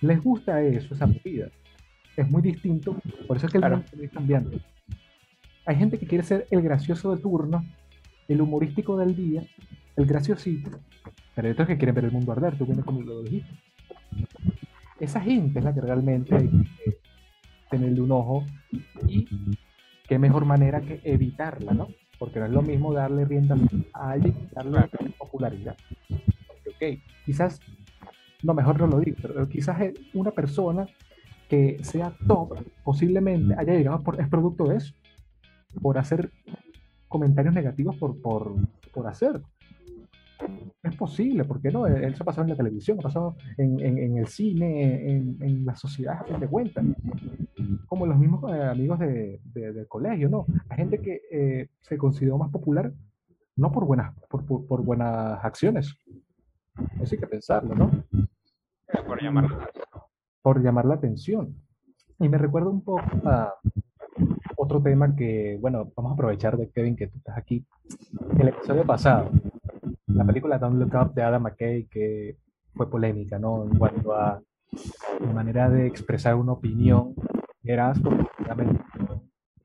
les gusta eso, esa movida es muy distinto, por eso es que el mundo está cambiando. Hay gente que quiere ser el gracioso de turno, el humorístico del día, el graciosito, pero otros que quieren ver el mundo arder, tú vienes como lo dijiste. Esa gente es la que realmente hay que tenerle un ojo y qué mejor manera que evitarla, ¿no? Porque no es lo mismo darle rienda a alguien, darle popularidad. Porque, ok, quizás, no, mejor no lo digo, pero quizás una persona que sea top, posiblemente haya llegado por, es producto de eso, por hacer comentarios negativos por, por, por hacer. Es posible, ¿por qué no? Eso ha pasado en la televisión, ha pasado en, en, el cine, en, en, la sociedad, a fin de cuentas. Como los mismos eh, amigos de, del colegio, ¿no? Hay gente que eh, se consideró más popular no por buenas, por, por, buenas acciones. Eso hay que pensarlo, ¿no? Por llamar por llamar la atención. Y me recuerda un poco a otro tema que, bueno, vamos a aprovechar de Kevin que tú estás aquí. El episodio pasado, la película Don't Look Up de Adam McKay, que fue polémica, ¿no? En cuanto a la manera de expresar una opinión, era porque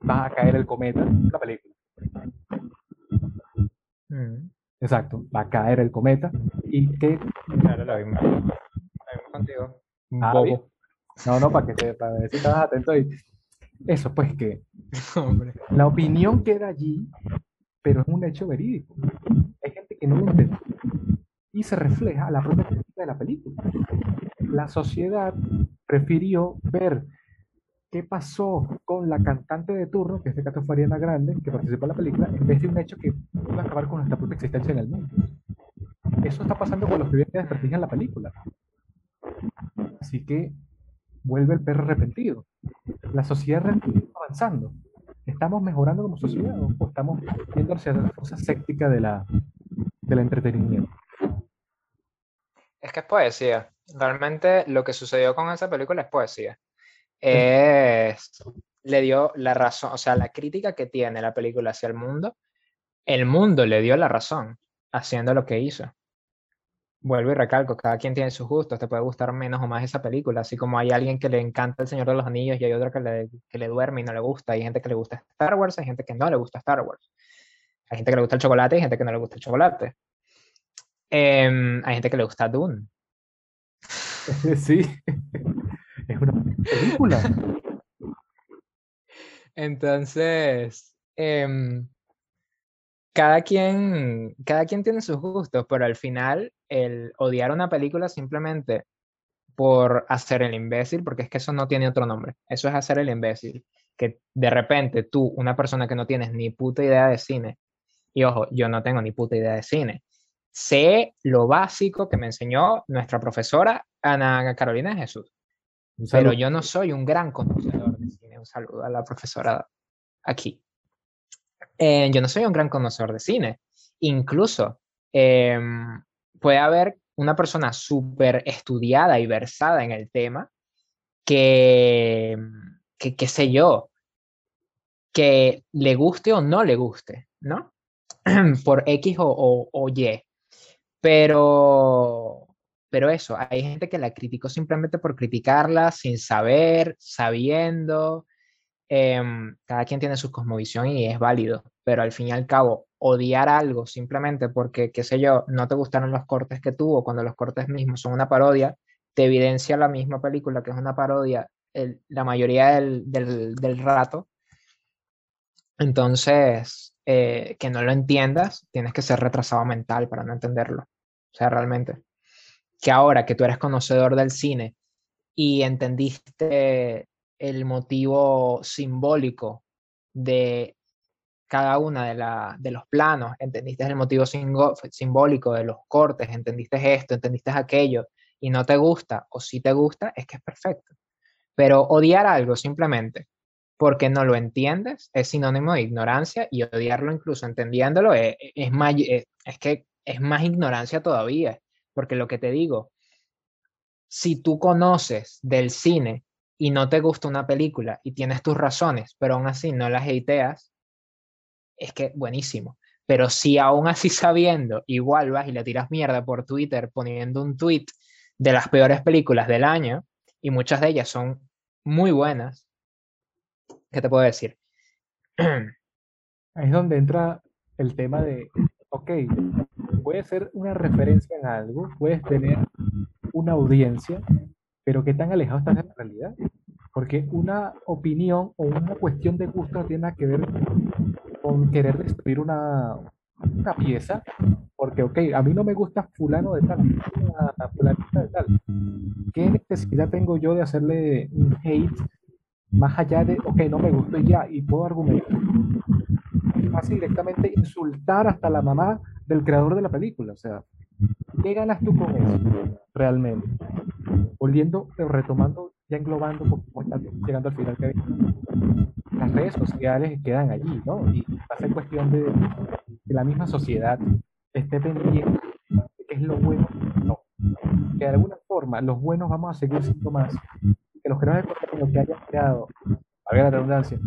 va a caer el cometa, la película. Mm. Exacto, va a caer el cometa y que... Claro, la vimos, la vimos contigo. Ah, no, no, para que te, para ver si estás atento ahí. Eso, pues que la opinión queda allí, pero es un hecho verídico. No lo entiende y se refleja la propia de la película. La sociedad prefirió ver qué pasó con la cantante de turno, que es de caso fue Ariana Grande, que participó en la película, en vez de un hecho que iba a acabar con nuestra propia existencia en el mundo. Eso está pasando con los vienen en la película. Así que vuelve el perro arrepentido. La sociedad está avanzando. ¿Estamos mejorando como sociedad o estamos yendo hacia la fuerza séptica de la, del entretenimiento? Es que es poesía. Realmente lo que sucedió con esa película es poesía. Es, le dio la razón, o sea, la crítica que tiene la película hacia el mundo, el mundo le dio la razón haciendo lo que hizo. vuelvo y recalco, cada quien tiene sus gustos, te puede gustar menos o más esa película, así como hay alguien que le encanta El Señor de los Anillos y hay otro que le, que le duerme y no le gusta, hay gente que le gusta Star Wars, hay gente que no le gusta Star Wars, hay gente que le gusta el chocolate y gente que no le gusta el chocolate. Em, hay gente que le gusta Dune. Sí, es una película. Entonces, em, cada quien, cada quien tiene sus gustos, pero al final el odiar una película simplemente por hacer el imbécil, porque es que eso no tiene otro nombre, eso es hacer el imbécil, que de repente tú, una persona que no tienes ni puta idea de cine, y ojo, yo no tengo ni puta idea de cine, sé lo básico que me enseñó nuestra profesora Ana Carolina Jesús, pero yo no soy un gran conocedor de cine, un saludo a la profesora aquí. Eh, yo no soy un gran conocedor de cine. Incluso em, puede haber una persona súper estudiada y versada en el tema que, que, qué sé yo, que le guste o no le guste, ¿no? Por X o, o, Y. Pero, pero eso, hay gente que la criticó simplemente por criticarla sin saber, sabiendo, Em, cada quien tiene su cosmovisión y es válido, pero al fin y al cabo, odiar algo simplemente porque, qué sé yo, no te gustaron los cortes que tuvo, cuando los cortes mismos son una parodia, te evidencia la misma película que es una parodia la mayoría del, del, rato. Entonces, eh, que no lo entiendas, tienes que ser retrasado mental para no entenderlo. O sea, realmente. Que ahora que tú eres conocedor del cine y entendiste el motivo simbólico de cada una de, de los planos, entendiste el motivo simbólico de los cortes, entendiste esto, entendiste aquello, y no te gusta o si te gusta, es que es perfecto. Pero odiar algo simplemente porque no lo entiendes es sinónimo de ignorancia y odiarlo incluso entendiéndolo es, es, más, es que es más ignorancia todavía, porque lo que te digo, si tú conoces del cine y no te gusta una película y tienes tus razones, pero aún así no las hateas, es que buenísimo. Pero si aún así sabiendo, igual vas y le tiras mierda por Twitter poniendo un tweet de las peores películas del año, y muchas de ellas son muy buenas, ¿qué te puedo decir? Ahí es donde entra el tema de, ok, puede ser una referencia en algo, puedes tener una audiencia, pero qué tan alejado estás de la realidad. Porque una opinión o una cuestión de gusto tiene que ver con querer destruir una, una pieza, porque, ok, a mí no me gusta fulano de tal, fulanita de tal. ¿Qué necesidad tengo yo de hacerle un hate más allá de, ok, no me gustó y ya, y puedo argumentar? Más directamente insultar hasta la mamá del creador de la película, o sea, ¿qué ganas tú con eso realmente? volviendo, retomando, ya englobando, llegando al final las redes sociales quedan allí, ¿no? Y va a ser cuestión de que la misma sociedad esté pendiente de qué es lo bueno no. Que de alguna forma los buenos vamos a seguir siendo más. Que los creadores de contenido que hayan creado, a ver la redundancia,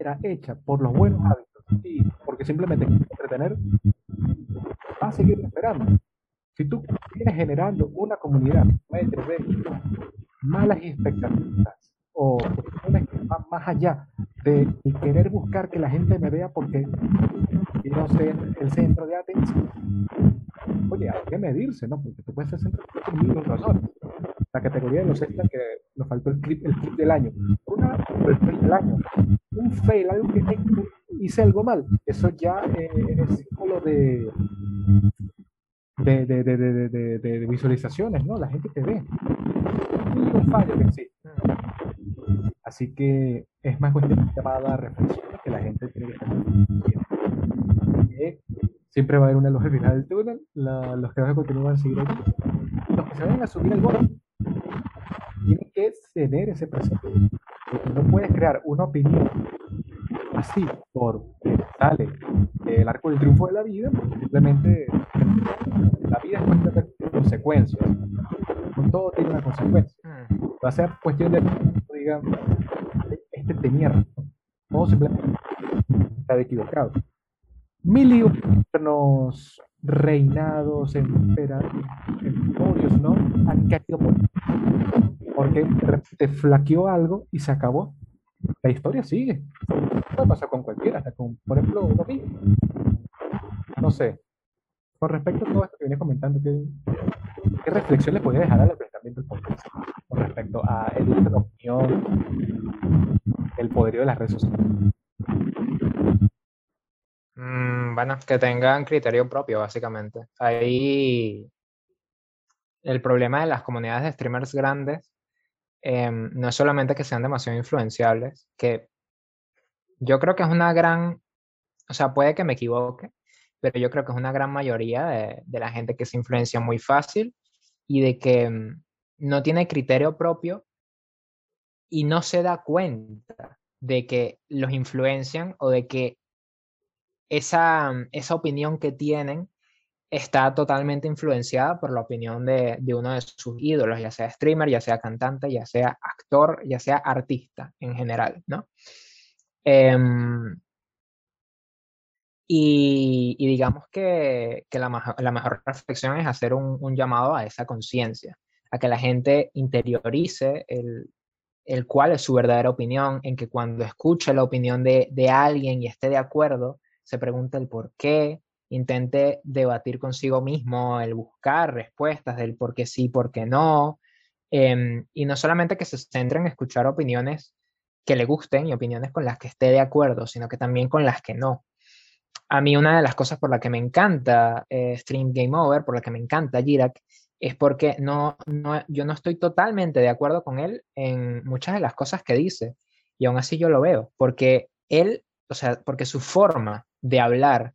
era hecha por los buenos hábitos y porque simplemente entretener, va a seguir esperando. Si tú vienes generando una comunidad de malas expectativas o cuestiones que van más allá de, querer buscar que la gente me vea porque quiero ser el centro de atención, oye, hay que medirse, ¿no? Porque tú puedes ser centro de atención por razones. La categoría de los extras que nos faltó el clip, el clip del año. Una, el fail del año. Un fail, algo que hice algo mal. Eso ya eh, es símbolo de de, de, de, de, visualizaciones, ¿no? La gente te ve. un fallo que existe. Así que es más cuestión llamada reflexión que la gente tiene que estar Siempre va a haber una luz al final del túnel. los que van a continuar a seguir aquí. Los que se vayan a subir al borde tienen que ceder ese presente. No puedes crear una opinión así por sale el arco del triunfo de la vida, simplemente la vida es cuestión de consecuencias. todo tiene una consecuencia. Mm. Va a ser cuestión de diga, este tenía razón. O simplemente está equivocado. Mil nos reinados, emporios, ¿no? Han caído porque te flaqueó algo y se acabó. La historia sigue. Puede pasar con cualquiera, hasta con, por ejemplo, uno mismo. No sé. Con respecto a todo esto que viene comentando, ¿qué, qué reflexión le podría dejar al pensamiento del podcast con respecto a el uso de la opinión, el poderío de las redes sociales? Mm, bueno, que tengan criterio propio, básicamente. Ahí el problema de las comunidades de streamers grandes em, no es solamente que sean demasiado influenciables, que yo creo que es una gran, o sea, puede que me equivoque, pero yo creo que es una gran mayoría de, de la gente que se influencia muy fácil y de que mm, no tiene criterio propio y no se da cuenta de que los influencian o de que esa, mm, esa opinión que tienen está totalmente influenciada por la opinión de, de, uno de sus ídolos, ya sea streamer, ya sea cantante, ya sea actor, ya sea artista en general, ¿no? Em, y, digamos que, que la, la, mejor reflexión es hacer un, un llamado a esa conciencia, a que la gente interiorice el, el, cuál es su verdadera opinión, en que cuando escuche la opinión de, de alguien y esté de acuerdo, se pregunte el por qué, intente debatir consigo mismo, el buscar respuestas del por qué sí, por qué no, eh, y no solamente que se centre en escuchar opiniones que le gusten y opiniones con las que esté de acuerdo, sino que también con las que no. A mí una de las cosas por la que me encanta eh, Stream Game Over, por la que me encanta Jirak, es porque no, no, yo no estoy totalmente de acuerdo con él en muchas de las cosas que dice, y aún así yo lo veo, porque él, o sea, porque su forma de hablar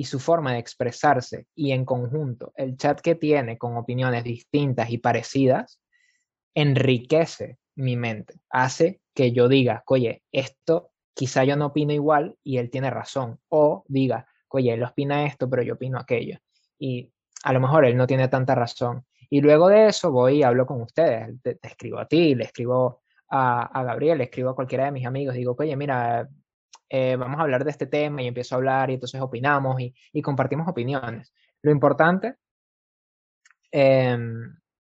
y su forma de expresarse y en conjunto el chat que tiene con opiniones distintas y parecidas enriquece mi mente, hace que yo diga, oye, esto quizá yo no opino igual y él tiene razón, o diga, oye, él opina esto, pero yo opino aquello, y a lo mejor él no tiene tanta razón. Y luego de eso voy y hablo con ustedes, te, escribo a ti, le escribo a, a, Gabriel, le escribo a cualquiera de mis amigos, digo, oye, mira, eh, vamos a hablar de este tema y empiezo a hablar y entonces opinamos y, y compartimos opiniones. Lo importante, eh,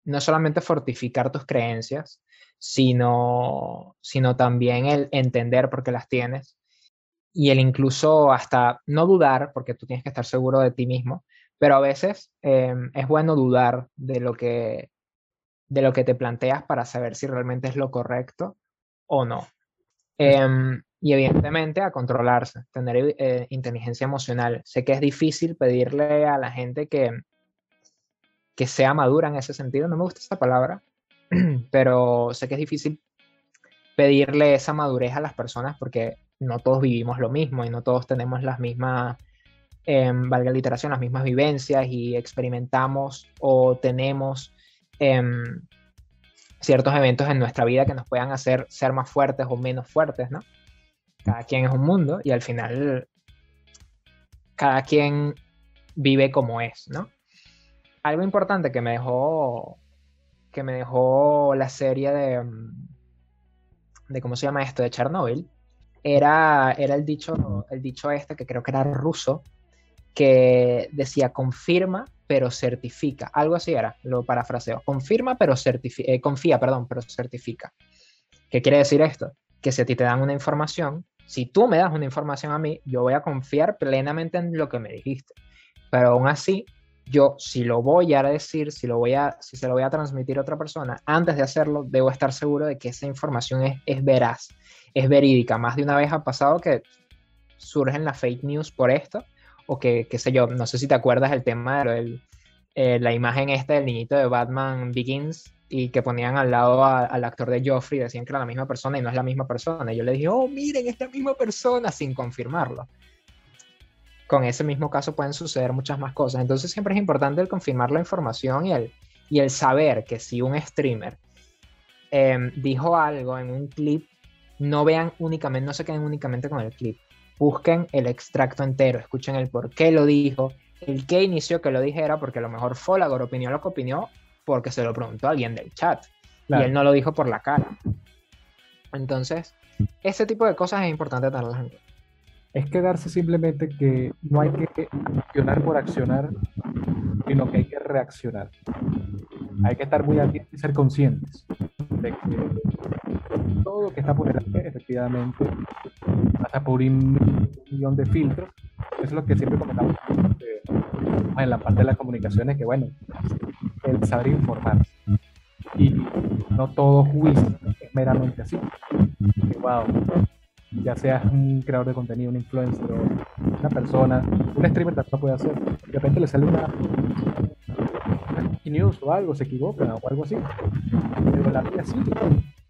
no solamente fortificar tus creencias, sino, sino también el entender por qué las tienes y el incluso hasta no dudar, porque tú tienes que estar seguro de ti mismo, pero a veces eh, es bueno dudar de lo, que, de lo que te planteas para saber si realmente es lo correcto o no. Eh, y evidentemente a controlarse, tener eh, inteligencia emocional. Sé que es difícil pedirle a la gente que, que sea madura en ese sentido, no me gusta esa palabra, pero sé que es difícil pedirle esa madurez a las personas porque no todos vivimos lo mismo y no todos tenemos las mismas, eh, valga la iteración, las mismas vivencias y experimentamos o tenemos eh, ciertos eventos en nuestra vida que nos puedan hacer ser más fuertes o menos fuertes, ¿no? Cada quien es un mundo y al final cada quien vive como es, ¿no? Algo importante que me dejó que me dejó la serie de mm, de cómo se llama esto de Chernobyl era era el dicho el dicho este que creo que era ruso que decía confirma pero certifica, algo así era, lo parafraseo, confirma pero certifica, eh, confía, perdón, pero certifica. ¿Qué quiere decir esto? Que si a ti te dan una información, si tú me das una información a mí, yo voy a confiar plenamente en lo que me dijiste. Pero aún así, yo si lo voy a decir, si, lo voy a, si se lo voy a transmitir a otra persona, antes de hacerlo, debo estar seguro de que esa información es, es veraz, es verídica. Más de una vez ha pasado que surgen las fake news por esto, o que, qué sé yo, no sé si te acuerdas el tema de eh, la imagen esta del niñito de Batman Begins, y que ponían al lado a, al actor de Joffrey, decían que era la misma persona y no es la misma persona. Y yo le dije, oh, miren, es la misma persona, sin confirmarlo. Con ese mismo caso pueden suceder muchas más cosas. Entonces siempre es importante el confirmar la información y el, y el saber que si un streamer eh, dijo algo en un clip, no vean únicamente, no se queden únicamente con el clip. Busquen el extracto entero, escuchen el por qué lo dijo, el qué inició que lo dijera, porque a lo mejor Folagor opinó lo que opinó porque se lo preguntó alguien del chat y él no lo dijo por la cara. Entonces, ese tipo de cosas es importante tenerlas en cuenta. Es quedarse simplemente que no hay que accionar por accionar, sino que hay que reaccionar. Hay que estar muy atentos y ser conscientes de que todo lo que está por delante efectivamente pasa por un millón de filtros. Es lo que siempre comentamos en la parte de las comunicaciones, que bueno, el saber informar. Y no todo juicio es meramente así. Que, wow, ya seas un creador de contenido, un influencer, una persona, un streamer también puede hacer. De repente le sale una, news o algo, se equivoca o algo así. Pero la vida sigue.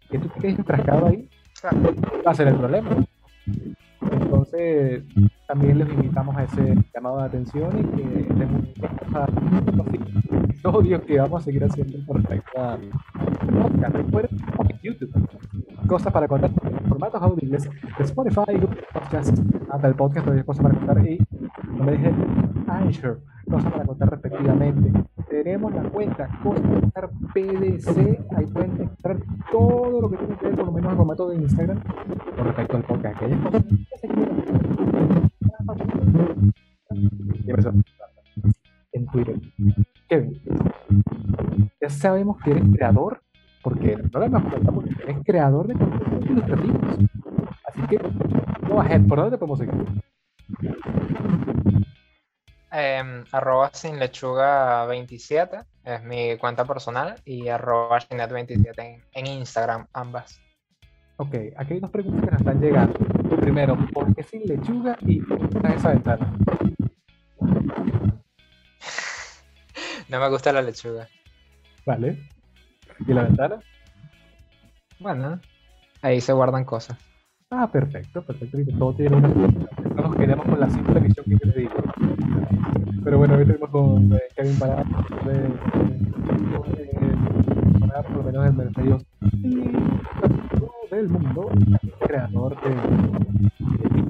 Que tú te quedes enfrascado ahí, va a ser el problema. Entonces, también les invitamos a ese llamado de atención y que estemos a los episodios que vamos a seguir haciendo por respecto a podcast. Recuerden YouTube. Cosas para contar, formatos audibles de Spotify, Google Podcasts, hasta el podcast, todavía cosas para contar y, como dije, Anchor, cosas para contar respectivamente. Tenemos la cuenta Cosas para contar PDC, ahí pueden encontrar todo lo que tiene que ver, por lo menos el formato de Instagram, con respecto al podcast. Aquellas cosas que se en Twitter. Kevin, ya sabemos que eres creador, porque no lo hemos comentado, porque eres creador de contenidos ilustrativos. Así que, no ahead, ¿por dónde te podemos seguir? Eh, arroba sin lechuga 27 es mi cuenta personal y arroba net 27 en, en Instagram, ambas. Ok, aquí hay dos preguntas que nos están llegando. Primero, ¿por qué sin lechuga y está esa ventana? No me gusta la lechuga. Vale. ¿Y la ventana? Bueno, ahí se guardan cosas. Ah, perfecto, perfecto. Todo tiene una. No nos quedamos con la simple visión que yo le digo. Pero bueno, hoy tenemos con eh, Kevin Parada, de, de, de, Parada, por lo menos en medios y del mundo, creador de, de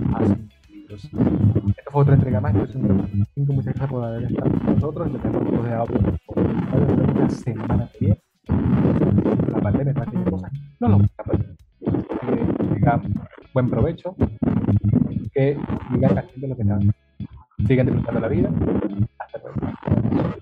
libros. Esta fue otra entrega más. Yo soy un cinco muchas gracias por haber estado con nosotros. Y le tenemos de audio la semana que viene la pandemia está haciendo cosas no nos pues. gusta. Eh, que digamos, buen provecho, que sigan haciendo lo que están, sigan disfrutando la vida. Hasta luego.